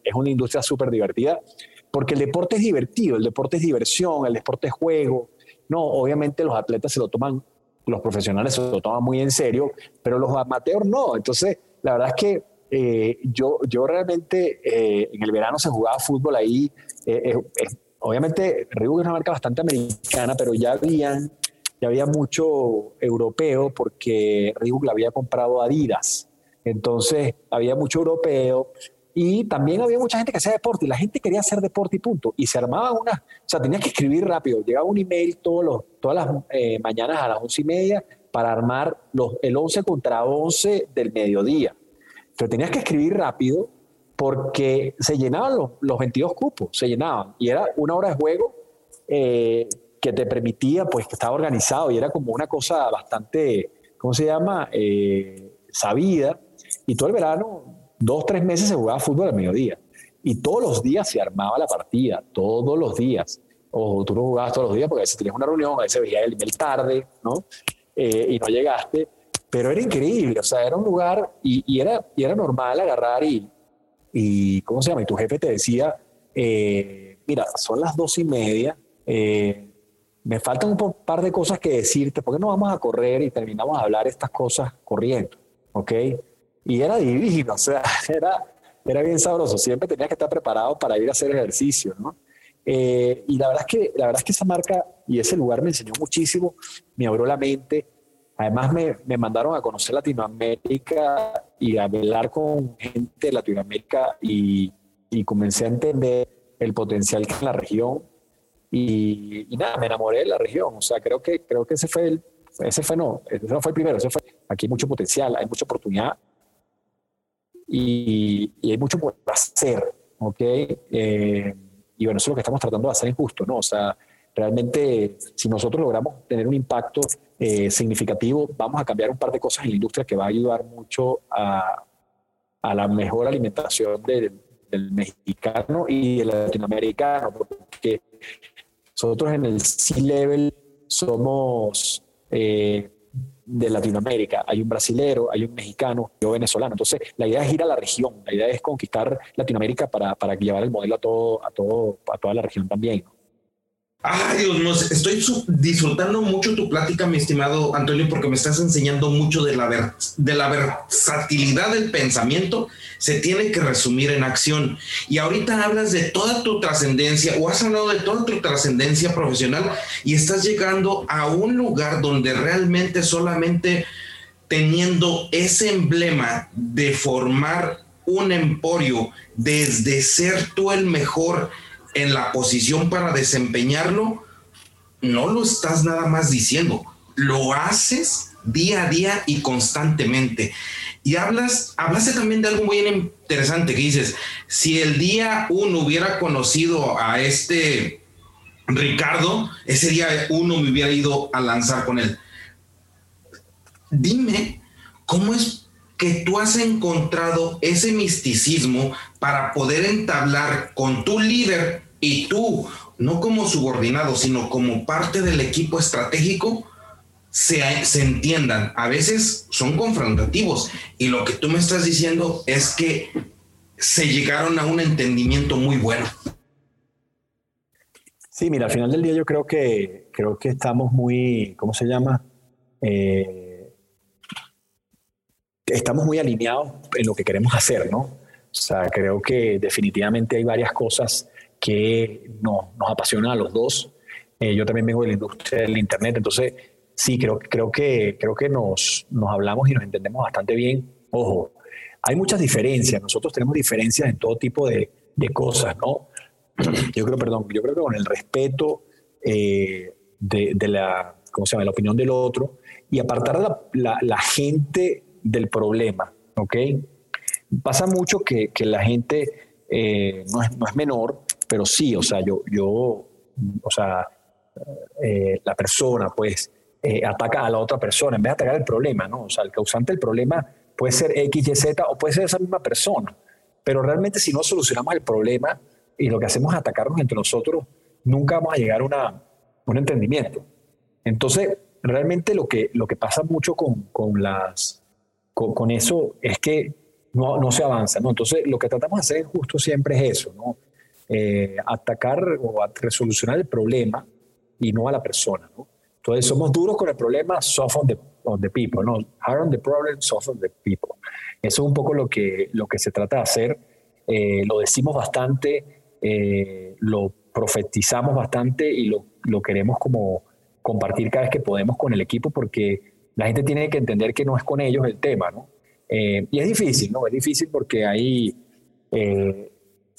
[SPEAKER 1] Es una industria súper divertida porque el deporte es divertido, el deporte es diversión, el deporte es juego. No, obviamente los atletas se lo toman, los profesionales se lo toman muy en serio, pero los amateurs no. Entonces, la verdad es que eh, yo, yo realmente eh, en el verano se jugaba fútbol ahí. Obviamente, Reebok es una marca bastante americana, pero ya habían había mucho europeo porque Reebok le había comprado Adidas. Entonces había mucho europeo y también había mucha gente que hacía deporte y la gente quería hacer deporte y punto. Y se armaban una, o sea, tenías que escribir rápido. Llegaba un email todos los, todas las eh, mañanas a las once y media para armar los, el 11 contra 11 del mediodía. Pero tenías que escribir rápido porque se llenaban los, los 22 cupos, se llenaban. Y era una hora de juego. Eh, que te permitía, pues que estaba organizado y era como una cosa bastante, ¿cómo se llama? Eh, sabida. Y todo el verano, dos, tres meses se jugaba fútbol al mediodía. Y todos los días se armaba la partida, todos los días. O tú no jugabas todos los días porque a veces tenías una reunión, a veces veías el email tarde, ¿no? Eh, y no llegaste. Pero era increíble, o sea, era un lugar y, era, y era normal agarrar y, y, ¿cómo se llama? Y tu jefe te decía, eh, mira, son las dos y media, eh, me faltan un par de cosas que decirte, porque no vamos a correr y terminamos a hablar estas cosas corriendo, ¿ok? Y era divino, (laughs) o sea, era, era bien sabroso, siempre tenías que estar preparado para ir a hacer ejercicio, ¿no? Eh, y la verdad, es que, la verdad es que esa marca y ese lugar me enseñó muchísimo, me abrió la mente, además me, me mandaron a conocer Latinoamérica y a hablar con gente de Latinoamérica y, y comencé a entender el potencial que en la región y, nada, me enamoré de la región. O sea, creo que, creo que ese fue el, ese fue no, ese no fue el primero, ese fue, aquí hay mucho potencial, hay mucha oportunidad y, y hay mucho por hacer, ¿ok? Eh, y bueno, eso es lo que estamos tratando de hacer en justo, ¿no? O sea, realmente si nosotros logramos tener un impacto eh, significativo, vamos a cambiar un par de cosas en la industria que va a ayudar mucho a, la mejor alimentación del, mexicano y del latinoamericano, porque nosotros en el C-Level somos eh, de Latinoamérica. Hay un brasilero, hay un mexicano, yo venezolano. Entonces, la idea es ir a la región, la idea es conquistar Latinoamérica para, para llevar el modelo a, todo, a toda la región también.
[SPEAKER 2] Ay, Dios mío, estoy disfrutando mucho tu plática, mi estimado Antonio, porque me estás enseñando mucho de la, de la versatilidad del pensamiento. Se tiene que resumir en acción. Y ahorita hablas de toda tu trascendencia o has hablado de toda tu trascendencia profesional y estás llegando a un lugar donde realmente solamente teniendo ese emblema de formar un emporio desde ser tú el mejor en la posición para desempeñarlo, no lo estás nada más diciendo, lo haces día a día y constantemente. Y hablas, hablaste también de algo muy interesante que dices, si el día uno hubiera conocido a este Ricardo, ese día uno me hubiera ido a lanzar con él. Dime, ¿cómo es que tú has encontrado ese misticismo para poder entablar con tu líder y tú, no como subordinado, sino como parte del equipo estratégico, se, se, entiendan. A veces son confrontativos y lo que tú me estás diciendo es que se llegaron a un entendimiento muy bueno.
[SPEAKER 1] Sí, mira, al final del día yo creo que, creo que estamos muy, ¿cómo se llama? Eh, estamos muy alineados en lo que queremos hacer, ¿no? O sea, creo que definitivamente hay varias cosas que nos, apasionan a los dos. Eh, yo también vengo de la industria del Internet, entonces sí, creo, creo que, creo que nos, nos hablamos y nos entendemos bastante bien. Ojo, hay muchas diferencias, nosotros tenemos diferencias en todo tipo de, de cosas, ¿no? (clears throat) yo creo, perdón, yo creo que con el respeto eh, de, la, ¿cómo se llama? la opinión del otro y apartar a la, la, gente del problema, ¿ok? Pasa mucho que, que la gente eh, no, es, no, es, menor, pero sí, o sea, yo, yo o sea, eh, la persona, pues, ataca a la otra persona en vez de atacar el problema, ¿no? O sea, el causante del problema puede ser X, Y, Z o puede ser esa misma persona, pero realmente si no solucionamos el problema, y lo que hacemos es atacarnos entre nosotros, nunca vamos a llegar a una, un entendimiento. Entonces, realmente lo que, lo que pasa mucho con, con las, con, eso es que no, no, se avanza. ¿no? Entonces, lo que tratamos de hacer justo siempre es eso, ¿no? Eh, atacar o resolucionar el problema y no a la persona. ¿no? Entonces, somos duros con el problema, soft on the, on the people. ¿no? Hard on the problem, soft on the people. Eso es un poco lo que, lo que se trata de hacer. Eh, lo decimos bastante eh, lo profetizamos bastante y lo, lo, queremos como compartir cada vez que podemos con el equipo porque la gente tiene que entender que no es con ellos el tema, ¿no? Eh, y es difícil, ¿no? Es difícil porque hay, eh,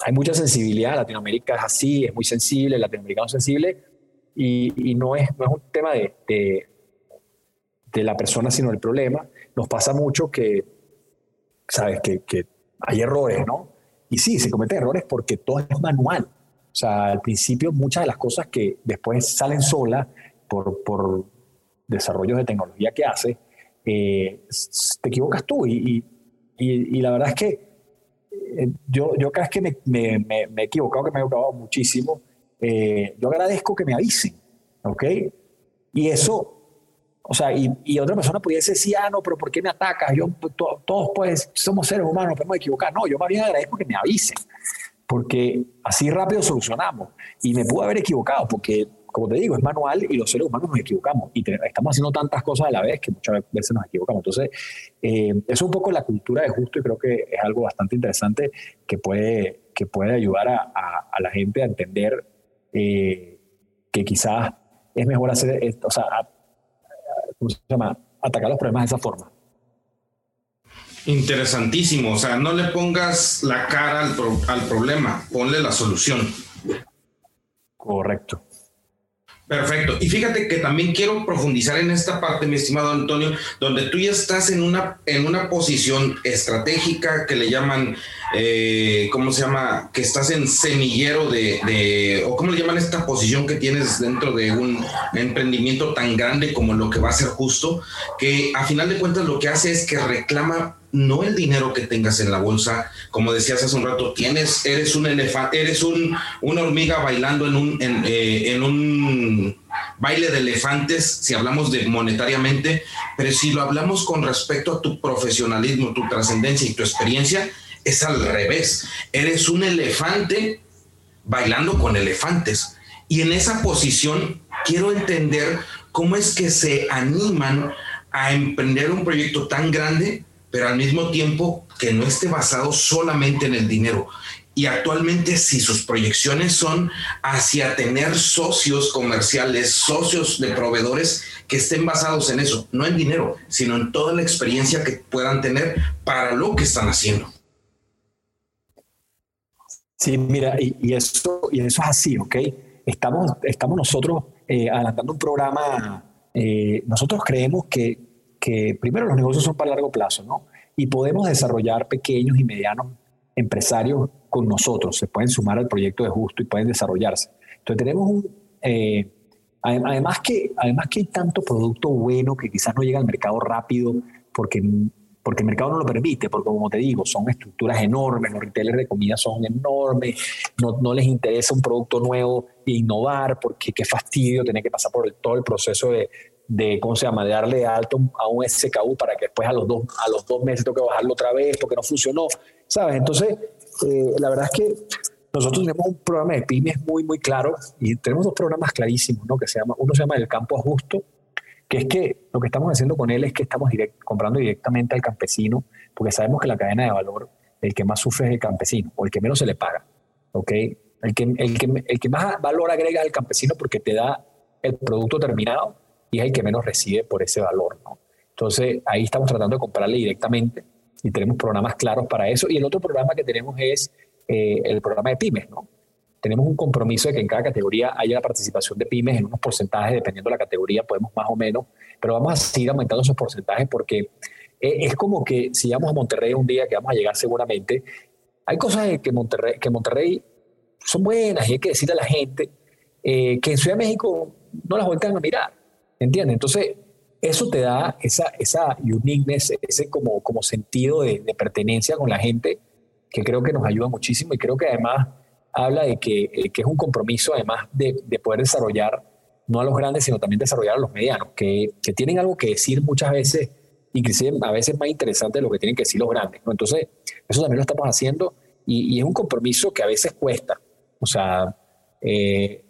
[SPEAKER 1] hay mucha sensibilidad, Latinoamérica es así, es muy sensible, el latinoamericano es sensible y, y no, es, no es un tema de, de, de, la persona, sino el problema. Nos pasa mucho que, ¿sabes? Que, que hay errores, ¿no? Y sí, se cometen errores porque todo es manual. O sea, al principio muchas de las cosas que después salen solas por, por desarrollos de tecnología que hace, eh, te equivocas tú. Y, y, y, la verdad es que yo, yo cada vez que me, me, me, he equivocado, que me he equivocado muchísimo, eh, yo agradezco que me avisen, ¿ok? Y eso o sea, y, y, otra persona pudiese decir, ah, no, pero ¿por qué me atacas? Yo, pues, todos pues somos seres humanos, podemos equivocar. No, yo más bien agradezco que me avisen, porque así rápido solucionamos. Y me pude haber equivocado, porque, como te digo, es manual y los seres humanos nos equivocamos. Y estamos haciendo tantas cosas a la vez que muchas veces nos equivocamos. Entonces, eh, eso es un poco la cultura de justo y creo que es algo bastante interesante que puede, que puede ayudar a, a, la gente a entender eh, que quizás es mejor hacer, o sea, ¿cómo se llama? Atacar los problemas de esa forma.
[SPEAKER 2] Interesantísimo, o sea, no le pongas la cara al, al problema, ponle la solución.
[SPEAKER 1] Correcto.
[SPEAKER 2] Perfecto. Y fíjate que también quiero profundizar en esta parte, mi estimado Antonio, donde tú ya estás en una, en una posición estratégica que le llaman, eh, ¿cómo se llama? Que estás en semillero de, de, o cómo le llaman esta posición que tienes dentro de un emprendimiento tan grande como lo que va a ser justo, que a final de cuentas lo que hace es que reclama no el dinero que tengas en la bolsa, como decías hace un rato, tienes, eres un elefante, eres un, una hormiga bailando en un, en, eh, en un baile de elefantes, si hablamos de monetariamente, pero si lo hablamos con respecto a tu profesionalismo, tu trascendencia y tu experiencia, es al revés. Eres un elefante bailando con elefantes. Y en esa posición quiero entender cómo es que se animan a emprender un proyecto tan grande pero al mismo tiempo que no esté basado solamente en el dinero. Y actualmente si sus proyecciones son hacia tener socios comerciales, socios de proveedores que estén basados en eso, no en dinero, sino en toda la experiencia que puedan tener para lo que están haciendo.
[SPEAKER 1] Sí, mira, y, eso, y eso es así, ¿ok? Estamos, estamos nosotros eh, adelantando un programa, eh, nosotros creemos que que primero los negocios son para largo plazo, ¿no? Y podemos desarrollar pequeños y medianos empresarios con nosotros, se pueden sumar al proyecto de Justo y pueden desarrollarse. Entonces tenemos un, eh, además, que, además que hay tanto producto bueno que quizás no llega al mercado rápido porque, porque el mercado no lo permite, porque como te digo, son estructuras enormes, los retailers de comida son enormes, no, no les interesa un producto nuevo e innovar, porque qué fastidio tener que pasar por todo el proceso de, de, ¿cómo se llama?, de darle alto a un SKU para que después a los dos, a los dos meses tengo que bajarlo otra vez porque no funcionó, ¿sabes? Entonces, eh, la verdad es que nosotros tenemos un programa de pymes muy, muy claro y tenemos dos programas clarísimos, ¿no? Que se llama, uno se llama el campo justo, que es que lo que estamos haciendo con él es que estamos comprando directamente al campesino, porque sabemos que la cadena de valor, el que más sufre es el campesino, o el que menos se le paga, ¿ok? El que, el que, el que más valor agrega el campesino porque te da el producto terminado y es el que menos recibe por ese valor, ¿no? Entonces, ahí estamos tratando de comprarle directamente y tenemos programas claros para eso. Y el otro programa que tenemos es eh, el programa de pymes, ¿no? Tenemos un compromiso de que en cada categoría haya la participación de pymes en unos porcentajes, dependiendo de la categoría, podemos más o menos, pero vamos a seguir aumentando esos porcentajes porque eh, es como que si vamos a Monterrey un día, que vamos a llegar seguramente, hay cosas que Monterrey, que Monterrey son buenas y hay que decirle a la gente eh, que en Ciudad de México no las vuelcan a mirar, ¿entiendes? Entonces, eso te da esa, esa uniqueness, ese como, como sentido de, de pertenencia con la gente que creo que nos ayuda muchísimo y creo que además habla de que, eh, que es un compromiso además de, de, poder desarrollar no a los grandes, sino también desarrollar a los medianos, que, que, tienen algo que decir muchas veces, inclusive a veces más interesante de lo que tienen que decir los grandes. ¿no? Entonces, eso también lo estamos haciendo y, y, es un compromiso que a veces cuesta. O sea, eh,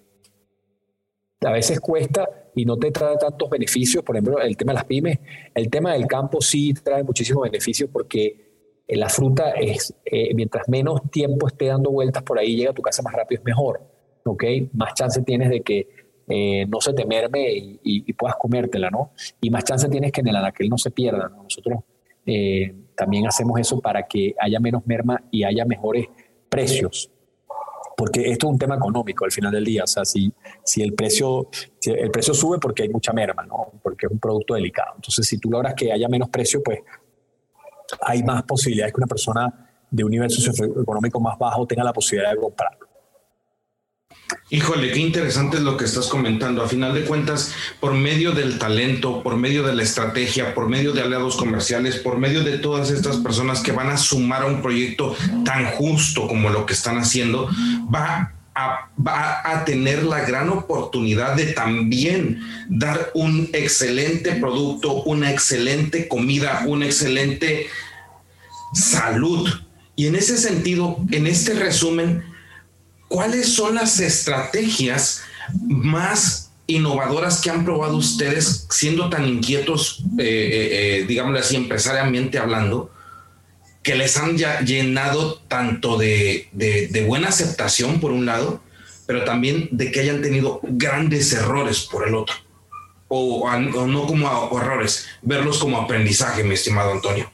[SPEAKER 1] a veces cuesta y no te trae tantos beneficios. Por ejemplo, el tema de las pymes, el tema del campo sí trae muchísimos beneficios porque la fruta es, eh, mientras menos tiempo esté dando vueltas por ahí, llega a tu casa más rápido, es mejor, ¿ok? Más chance tienes de que eh, no se te merme y, puedas comértela, ¿no? Y más chance tienes que en el anaquel no se pierda, ¿no? Nosotros también hacemos eso para que haya menos merma y haya mejores precios, porque esto es un tema económico al final del día, o sea, si, si, el, precio, si el precio sube porque hay mucha merma, ¿no? Porque es un producto delicado. Entonces, si tú logras que haya menos precio, pues hay más posibilidades que una persona de un nivel socioeconómico más bajo tenga la posibilidad de comprarlo.
[SPEAKER 2] Híjole, qué interesante es lo que estás comentando. A final de cuentas, por medio del talento, por medio de la estrategia, por medio de aliados comerciales, por medio de todas estas personas que van a sumar a un proyecto tan justo como lo que están haciendo, va a, va a tener la gran oportunidad de también dar un excelente producto, una excelente comida, una excelente salud. Y en ese sentido, en este resumen, ¿cuáles son las estrategias más innovadoras que han probado ustedes siendo tan inquietos, eh, eh, eh, digámoslo así, empresariamente hablando, que les han ya llenado tanto de, buena aceptación por un lado, pero también de que hayan tenido grandes errores por el otro? O, no como errores, verlos como aprendizaje, mi estimado Antonio.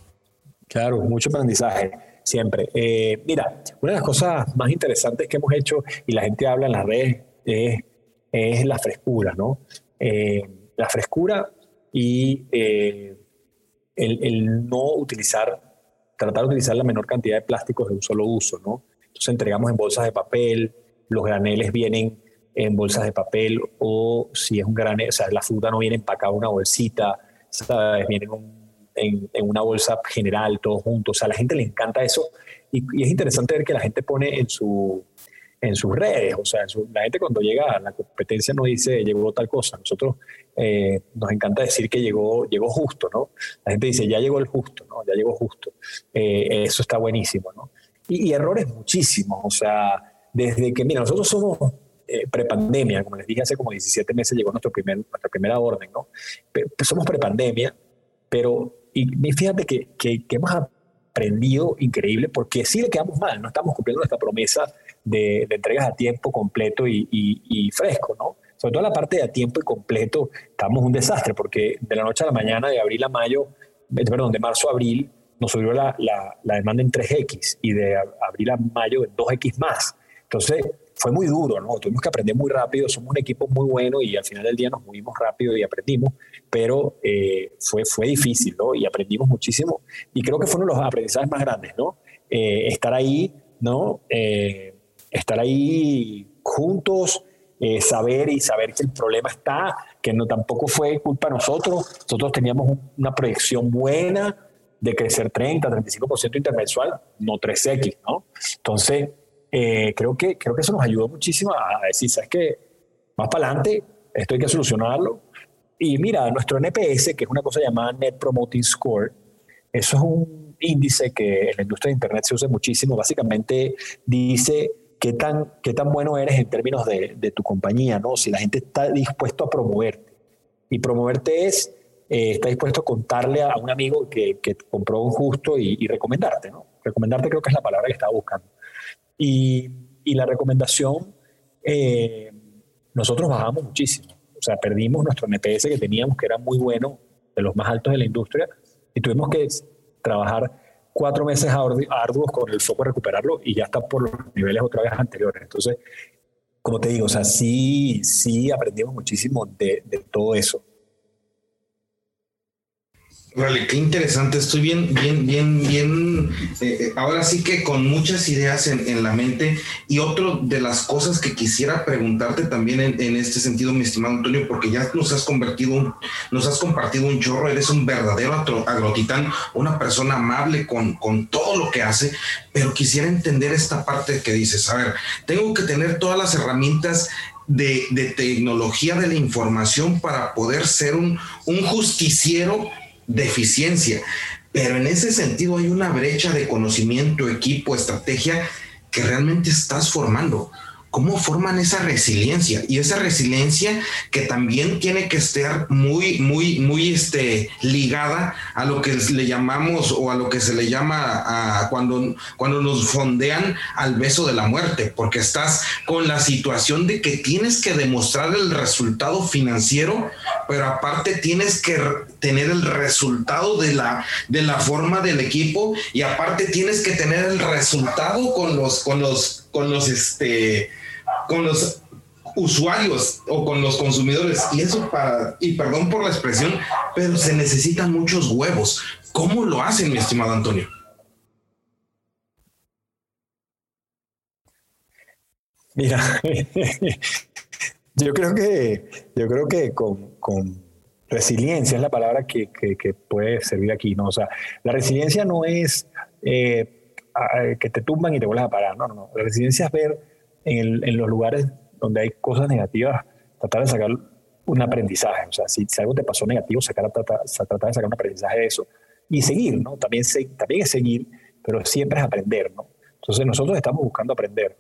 [SPEAKER 1] Claro, mucho aprendizaje siempre. Eh, mira, una de las cosas más interesantes que hemos hecho y la gente habla en las redes es, la frescura, ¿no? Eh, la frescura y eh, el, no utilizar, tratar de utilizar la menor cantidad de plásticos de un solo uso, ¿no? Entonces entregamos en bolsas de papel, los graneles vienen en bolsas de papel o si es un granel, o sea, la fruta no viene empacada en una bolsita, ¿sabes? Viene en un en, una bolsa general, todos juntos. O sea, a la gente le encanta eso y, es interesante ver que la gente pone en, su, en sus redes, o sea, la gente cuando llega a la competencia no dice llegó tal cosa, nosotros eh, nos encanta decir que llegó, llegó justo, ¿no? La gente dice ya llegó el justo, ¿no? Ya llegó justo. Eh, eso está buenísimo, ¿no? Y, errores muchísimos, o sea, desde que, mira, nosotros somos eh, prepandemia, como les dije, hace como 17 meses llegó nuestro primer, nuestra primera orden, ¿no? Pero, somos prepandemia, pero y fíjate que, que, hemos aprendido increíble porque sí le quedamos mal, no estamos cumpliendo nuestra promesa de, entregas a tiempo completo y, y, fresco, ¿no? Sobre todo la parte de a tiempo y completo, estamos un desastre porque de la noche a la mañana, de abril a mayo, perdón, de marzo a abril, nos subió la, la, la demanda en 3X y de abril a mayo en 2X más. Entonces, fue muy duro, ¿no? Tuvimos que aprender muy rápido, somos un equipo muy bueno y al final del día nos movimos rápido y aprendimos, pero eh, fue, fue difícil, ¿no? Y aprendimos muchísimo y creo que fueron los aprendizajes más grandes, ¿no? Eh, estar ahí, ¿no? Eh, estar ahí juntos eh, saber y saber que el problema está, que no tampoco fue culpa de nosotros. Nosotros teníamos una proyección buena de crecer 30, 35% intermensual, no 3X, ¿no? Entonces, eh, creo, que, creo que eso nos ayudó muchísimo a decir, ¿sabes qué? Más para adelante, esto hay que solucionarlo. Y mira, nuestro NPS, que es una cosa llamada Net Promoting Score, eso es un índice que en la industria de Internet se usa muchísimo. Básicamente dice qué tan, qué tan bueno eres en términos de, de tu compañía, ¿no? Si la gente está dispuesto a promoverte. Y promoverte es, eh, está dispuesto a contarle a un amigo que, que compró un justo y, recomendarte, ¿no? Recomendarte creo que es la palabra que estaba buscando. Y, y la recomendación, eh, nosotros bajamos muchísimo. O sea, perdimos nuestro NPS que teníamos, que era muy bueno, de los más altos de la industria, y tuvimos que trabajar cuatro meses arduos con el foco de recuperarlo y ya está por los niveles otra vez anteriores. Entonces, como te digo, o sea, sí, sí aprendimos muchísimo de, de todo eso.
[SPEAKER 2] Vale, qué interesante. Estoy bien, bien, bien, bien. Eh, eh, ahora sí que con muchas ideas en, la mente. Y otra de las cosas que quisiera preguntarte también en, este sentido, mi estimado Antonio, porque ya nos has convertido, nos has compartido un chorro. Eres un verdadero agrotitán, una persona amable con, con todo lo que hace. Pero quisiera entender esta parte que dices. A ver, tengo que tener todas las herramientas de, de, tecnología de la información para poder ser un, un justiciero deficiencia. Pero en ese sentido hay una brecha de conocimiento, equipo, estrategia que realmente estás formando cómo forman esa resiliencia y esa resiliencia que también tiene que estar muy, muy, muy este, ligada a lo que le llamamos o a lo que se le llama cuando, cuando nos fondean al beso de la muerte, porque estás con la situación de que tienes que demostrar el resultado financiero, pero aparte tienes que tener el resultado de la, de la forma del equipo y aparte tienes que tener el resultado con los, con los, con los, este, con los usuarios o con los consumidores. Y eso para, y perdón por la expresión, pero se necesitan muchos huevos. ¿Cómo lo hacen, mi estimado Antonio?
[SPEAKER 1] Mira, (laughs) yo creo que, yo creo que con, resiliencia es la palabra que, puede servir aquí, ¿no? O sea, la resiliencia no es eh, que te tumban y te vuelvas a parar, no, no, no. La resiliencia es ver en, los lugares donde hay cosas negativas, tratar de sacar un aprendizaje. O sea, si, algo te pasó negativo, sacar, tratar, tratar de sacar un aprendizaje de eso y seguir, ¿no? También, también es seguir, pero siempre es aprender, ¿no? Entonces nosotros estamos buscando aprender.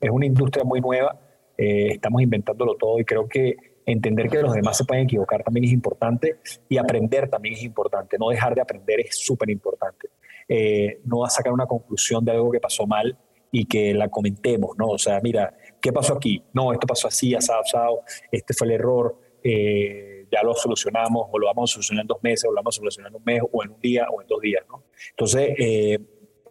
[SPEAKER 1] Es una industria muy nueva, eh, estamos inventándolo todo y creo que entender que los demás se pueden equivocar también es importante y aprender también es importante. No dejar de aprender es súper importante. Eh, no sacar una conclusión de algo que pasó mal y que la comentemos, ¿no? O sea, mira, ¿qué pasó aquí? No, esto pasó así, asado, asado, este fue el error, eh, ya lo solucionamos, o lo vamos a solucionar en dos meses, o lo vamos a solucionar en un mes, o en un día, o en dos días, ¿no? Entonces, eh,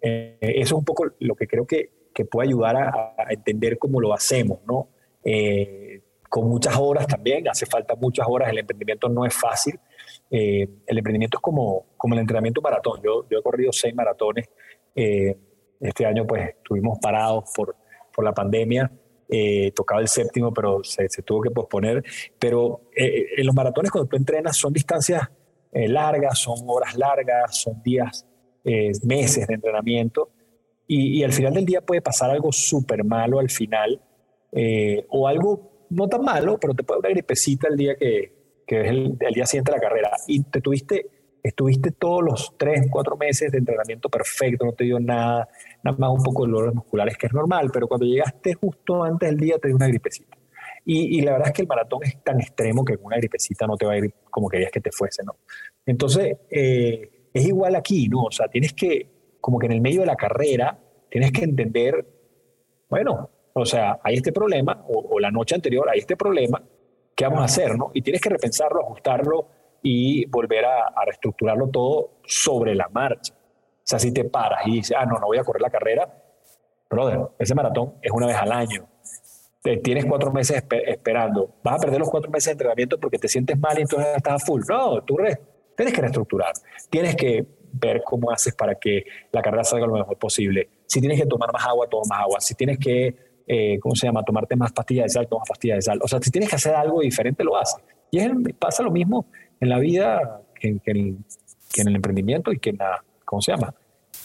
[SPEAKER 1] eh, eso es un poco lo que creo que, que puede ayudar a, entender cómo lo hacemos, ¿no? Con muchas horas también, hace falta muchas horas, el emprendimiento no es fácil, el emprendimiento es como, como el entrenamiento maratón, yo, yo he corrido seis maratones, este año pues estuvimos parados por, por la pandemia, eh, tocaba el séptimo, pero se, tuvo que posponer. Pero eh, en los maratones cuando tú entrenas son distancias eh, largas, son horas largas, son días, meses de entrenamiento. Y, al final del día puede pasar algo súper malo al final, o algo no tan malo, pero te puede dar una gripecita el día que, que el, día siguiente de la carrera. Y te tuviste estuviste todos los tres, cuatro meses de entrenamiento perfecto, no te dio nada, nada más un poco de dolores musculares, que es normal, pero cuando llegaste justo antes del día te dio una gripecita. Y, la verdad es que el maratón es tan extremo que una gripecita no te va a ir como querías que te fuese, ¿no? Entonces, eh, es igual aquí, ¿no? O sea, tienes que, como que en el medio de la carrera, tienes que entender, bueno, o sea, hay este problema, o, o la noche anterior hay este problema, ¿qué vamos a hacer, no? Y tienes que repensarlo, ajustarlo, y volver a, reestructurarlo todo sobre la marcha. O sea, si te paras y dices, ah, no, no voy a correr la carrera, brother, ese maratón es una vez al año. Te tienes cuatro meses esperando. Vas a perder los cuatro meses de entrenamiento porque te sientes mal y entonces estás a full. No, tú tienes que reestructurar. Tienes que ver cómo haces para que la carrera salga lo mejor posible. Si tienes que tomar más agua, toma más agua. Si tienes que eh, ¿cómo se llama? Tomarte más pastillas de sal, tomas pastillas de sal. O sea, si tienes que hacer algo diferente, lo haces. Y es, pasa lo mismo en la vida que, en, el emprendimiento y que en la, ¿cómo se llama?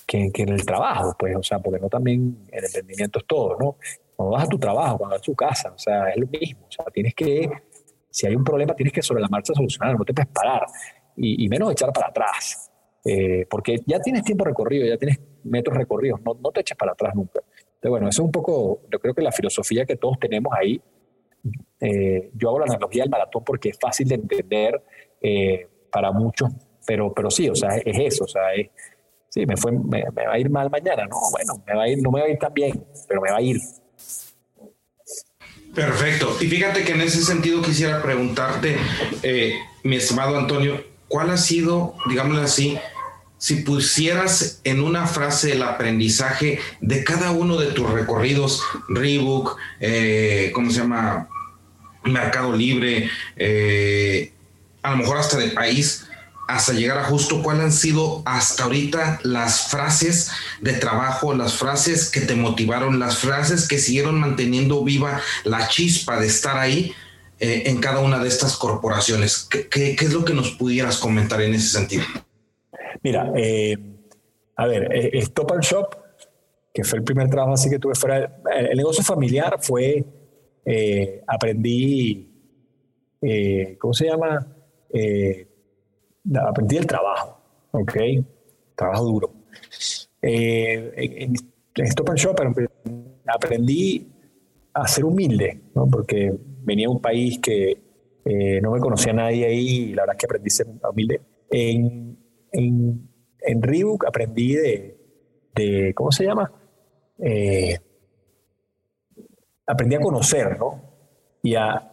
[SPEAKER 1] Que, en el trabajo, pues, o sea, porque no también el emprendimiento es todo, ¿no? Cuando vas a tu trabajo, cuando vas a tu casa, o sea, es lo mismo. O sea, tienes que, si hay un problema, tienes que sobre la marcha solucionarlo, no te puedes parar y, menos echar para atrás. Eh, porque ya tienes tiempo recorrido, ya tienes metros recorridos, no, no te eches para atrás nunca. Bueno, eso es un poco, yo creo que la filosofía que todos tenemos ahí. Eh, yo hago la analogía del maratón porque es fácil de entender eh, para muchos, pero, pero sí, o sea, es, eso, o sea, sí, me, fue, me, va a ir mal mañana, no, bueno, me va a ir, no me va a ir tan bien, pero me va a ir.
[SPEAKER 2] Perfecto. Y fíjate que en ese sentido quisiera preguntarte, mi estimado Antonio, ¿cuál ha sido, digámoslo así, si pusieras en una frase el aprendizaje de cada uno de tus recorridos, Reebok, eh, ¿cómo se llama? Mercado Libre, eh, a lo mejor hasta de país, hasta llegar a justo, ¿cuáles han sido hasta ahorita las frases de trabajo, las frases que te motivaron, las frases que siguieron manteniendo viva la chispa de estar ahí eh, en cada una de estas corporaciones? ¿Qué, es lo que nos pudieras comentar en ese sentido?
[SPEAKER 1] Mira, eh, a ver, eh, Stop and Shop, que fue el primer trabajo así que tuve fuera, el negocio familiar fue, eh, aprendí, ¿cómo se llama? aprendí el trabajo, ¿ok? Trabajo duro. en, Stop and Shop aprendí a ser humilde, ¿no? Porque venía de un país que no me conocía nadie ahí y la verdad es que aprendí a ser humilde. En, en, en Reebok aprendí de, ¿cómo se llama? Eh, aprendí a conocer, ¿no? Y a,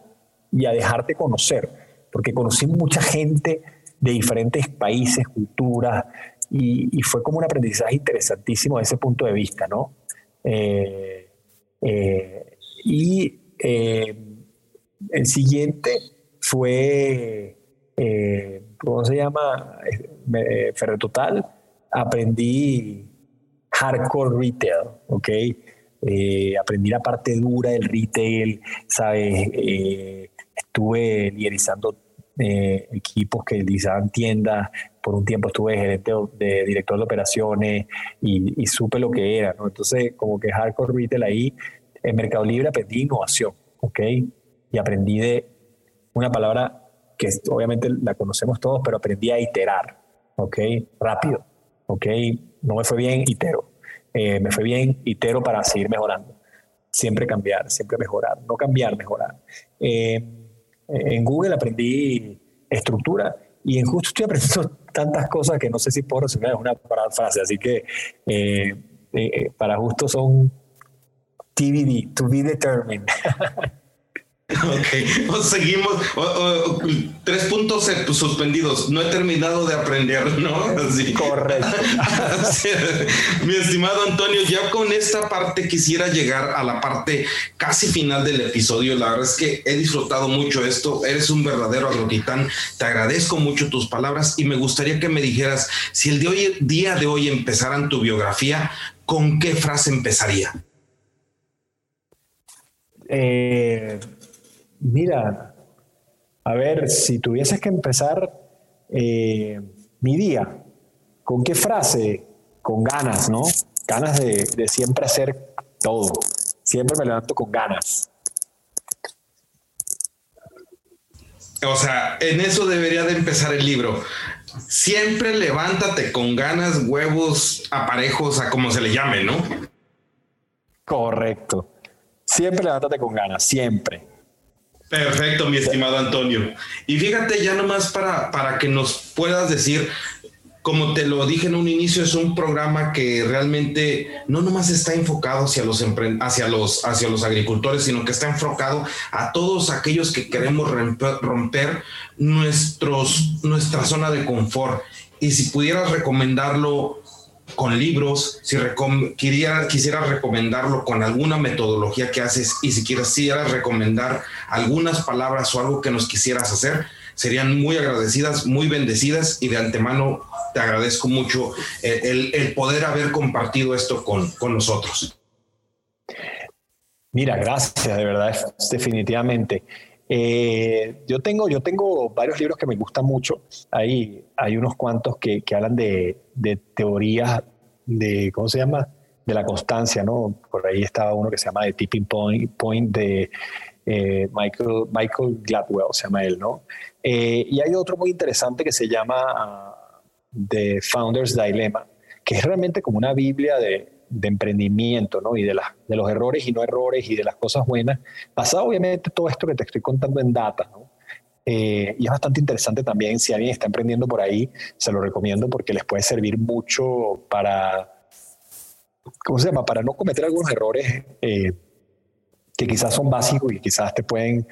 [SPEAKER 1] y a dejarte conocer, porque conocí mucha gente de diferentes países, culturas, y, fue como un aprendizaje interesantísimo desde ese punto de vista, ¿no? Eh, eh, y el siguiente fue ¿cómo se llama? Eh, Ferre Total, aprendí hardcore retail, ¿ok? Eh, aprendí la parte dura del retail, ¿sabes? Eh, estuve liderizando equipos que liderizaban tiendas, por un tiempo estuve gerente de director de operaciones y, y, supe lo que era, ¿no? Entonces, como que hardcore retail ahí, en Mercado Libre aprendí innovación, ¿ok? Y aprendí de una palabra que obviamente la conocemos todos, pero aprendí a iterar, ¿ok? Rápido, ¿ok? No me fue bien, itero. Eh, me fue bien, itero para seguir mejorando. Siempre cambiar, siempre mejorar. No cambiar, mejorar. Eh, en Google aprendí estructura y en Justo estoy aprendiendo (laughs) tantas cosas que no sé si puedo resumir en una frase. Así que eh, para Justo son TBD, to be determined. (laughs) (laughs)
[SPEAKER 2] Ok, seguimos. tres puntos suspendidos. No he terminado de aprender, ¿no?
[SPEAKER 1] Correcto. (laughs)
[SPEAKER 2] Mi estimado Antonio, ya con esta parte quisiera llegar a la parte casi final del episodio. La verdad es que he disfrutado mucho esto. Eres un verdadero agrotitán. Te agradezco mucho tus palabras y me gustaría que me dijeras si el de hoy, día de hoy empezaran tu biografía, ¿con qué frase empezaría?
[SPEAKER 1] Eh Mira, a ver, si tuvieses que empezar eh, mi día, ¿con qué frase? Con ganas, ¿no? Ganas de, siempre hacer todo. Siempre me levanto con ganas.
[SPEAKER 2] O sea, en eso debería de empezar el libro. Siempre levántate con ganas, huevos, aparejos, a como se le llame, ¿no?
[SPEAKER 1] Correcto. Siempre levántate con ganas, siempre.
[SPEAKER 2] Perfecto, mi estimado Antonio. Y fíjate ya nomás para, para que nos puedas decir, como te lo dije en un inicio, es un programa que realmente no nomás está enfocado hacia los, hacia los, hacia los agricultores, sino que está enfocado a todos aquellos que queremos romper, nuestros, nuestra zona de confort. Y si pudieras recomendarlo con libros, si quisiera recomendarlo con alguna metodología que haces y si quisieras recomendar algunas palabras o algo que nos quisieras hacer, serían muy agradecidas, muy bendecidas y de antemano te agradezco mucho el, poder haber compartido esto con, con nosotros.
[SPEAKER 1] Mira, gracias, de verdad, definitivamente. Eh, yo, tengo, yo tengo varios libros que me gustan mucho. Hay, hay unos cuantos que, que hablan de, de, teorías de, ¿cómo se llama? De la constancia, ¿no? Por ahí estaba uno que se llama The Tipping Point, de eh, Michael, Michael Gladwell, se llama él, ¿no? Eh, y hay otro muy interesante que se llama uh, The Founder's Dilemma, que es realmente como una Biblia de, de emprendimiento, ¿no? Y de, de los errores y no errores y de las cosas buenas, basado obviamente todo esto que te estoy contando en data, ¿no? Eh, y es bastante interesante también, si alguien está emprendiendo por ahí, se lo recomiendo porque les puede servir mucho para, ¿cómo se llama? Para no cometer algunos errores eh, que quizás son básicos y quizás te pueden,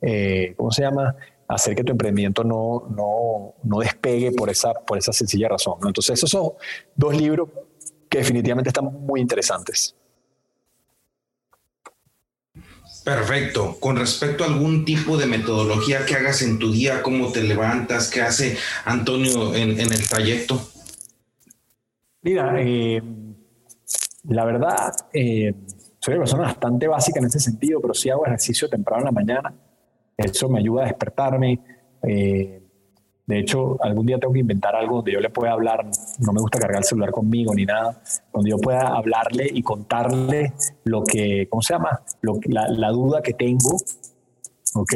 [SPEAKER 1] eh, ¿cómo se llama? Hacer que tu emprendimiento no, no, no despegue por esa, por esa sencilla razón. Entonces, esos son dos libros que definitivamente están muy interesantes.
[SPEAKER 2] Perfecto. Con respecto a algún tipo de metodología que hagas en tu día, cómo te levantas, qué hace Antonio en, el trayecto.
[SPEAKER 1] Mira, eh, la verdad, eh, soy una persona bastante básica en ese sentido, pero sí hago ejercicio temprano en la mañana. Eso me ayuda a despertarme. Eh, de hecho, algún día tengo que inventar algo donde yo le pueda hablar, no me gusta cargar el celular conmigo ni nada, donde yo pueda hablarle y contarle lo que, ¿cómo se llama? Lo, la, la duda que tengo, ¿ok?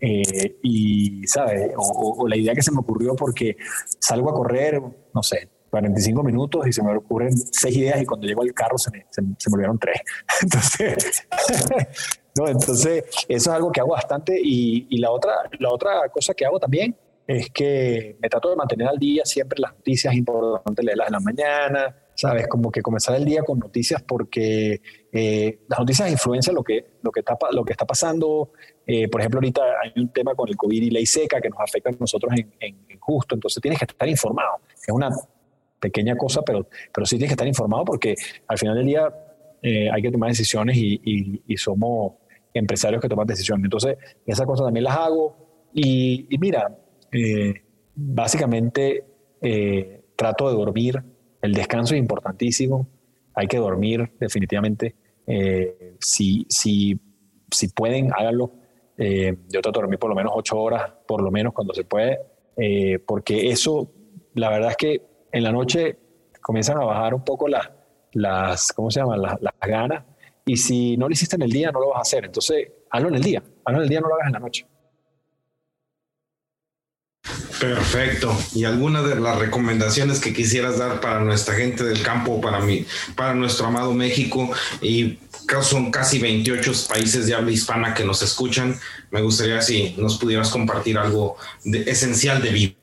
[SPEAKER 1] Eh, y, ¿sabes? O, la idea que se me ocurrió porque salgo a correr, no sé, 45 minutos y se me ocurren seis ideas y cuando llego al carro se me, se, se me olvidaron tres. (laughs) Entonces, (laughs) no, entonces, eso es algo que hago bastante y, y la, otra, la otra cosa que hago también es que me trato de mantener al día siempre las noticias, es importante leerlas en la mañana, ¿sabes? Como que comenzar el día con noticias porque eh, las noticias influencian lo que, lo que, está, lo que está pasando. Eh, por ejemplo, ahorita hay un tema con el COVID y ley seca que nos afecta a nosotros en, en, justo, entonces tienes que estar informado. Es una pequeña cosa, pero, pero sí tienes que estar informado porque al final del día eh, hay que tomar decisiones y, somos empresarios que toman decisiones. Entonces, esas cosas también las hago. Y, y mira, eh, básicamente eh, trato de dormir. El descanso es importantísimo. Hay que dormir definitivamente. Eh, si, si, pueden, háganlo. yo trato de dormir por lo menos ocho horas, por lo menos cuando se puede, porque eso, la verdad es que en la noche comienzan a bajar un poco las, las ¿cómo se llama? Las ganas. Y si no lo hiciste en el día, no lo vas a hacer. Entonces, hazlo en el día. Hazlo en el día, no lo hagas en la noche.
[SPEAKER 2] Perfecto. ¿Y alguna de las recomendaciones que quisieras dar para nuestra gente del campo, para mí, para nuestro amado México? Y son casi 28 países de habla hispana que nos escuchan. Me gustaría si nos pudieras compartir algo de, esencial de vida.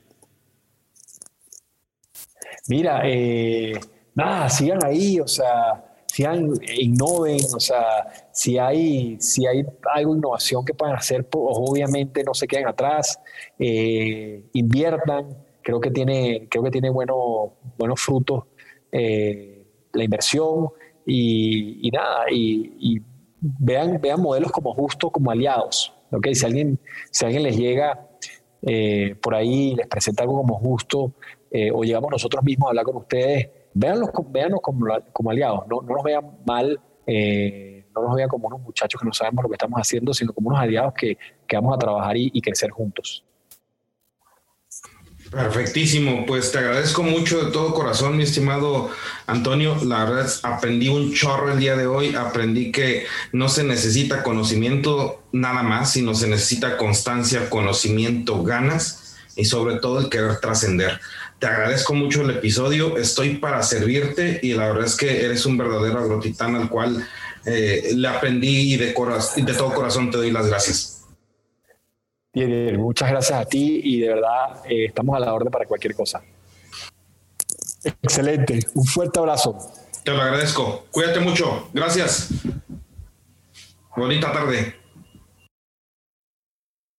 [SPEAKER 1] Mira, eh, nada, sigan ahí, o sea, sigan, innoven, o sea, si hay, si hay algo innovación que puedan hacer, pues, obviamente no se queden atrás, eh, inviertan, creo que tiene, creo que tiene buenos frutos eh, la inversión y, nada, y, vean, vean modelos como justos, como aliados. ¿okay? Si, alguien, si alguien les llega eh, por ahí y les presenta algo como justo, o llegamos nosotros mismos a hablar con ustedes, véanlos, véanlos como, como aliados, no, no nos vean mal no nos vean como unos muchachos que no sabemos lo que estamos haciendo, sino como unos aliados que, que vamos a trabajar y, crecer juntos.
[SPEAKER 2] Perfectísimo, pues te agradezco mucho de todo corazón, mi estimado Antonio. La verdad es, aprendí un chorro el día de hoy, aprendí que no se necesita conocimiento nada más, sino se necesita constancia, conocimiento, ganas y sobre todo el querer trascender. Te agradezco mucho el episodio, estoy para servirte y la verdad es que eres un verdadero agrotitán al cual eh, le aprendí y de, de todo corazón te doy las gracias.
[SPEAKER 1] Bien, muchas gracias a ti y de verdad eh, estamos a la orden para cualquier cosa. Excelente, un fuerte abrazo.
[SPEAKER 2] Te lo agradezco. Cuídate mucho. Gracias. Bonita tarde.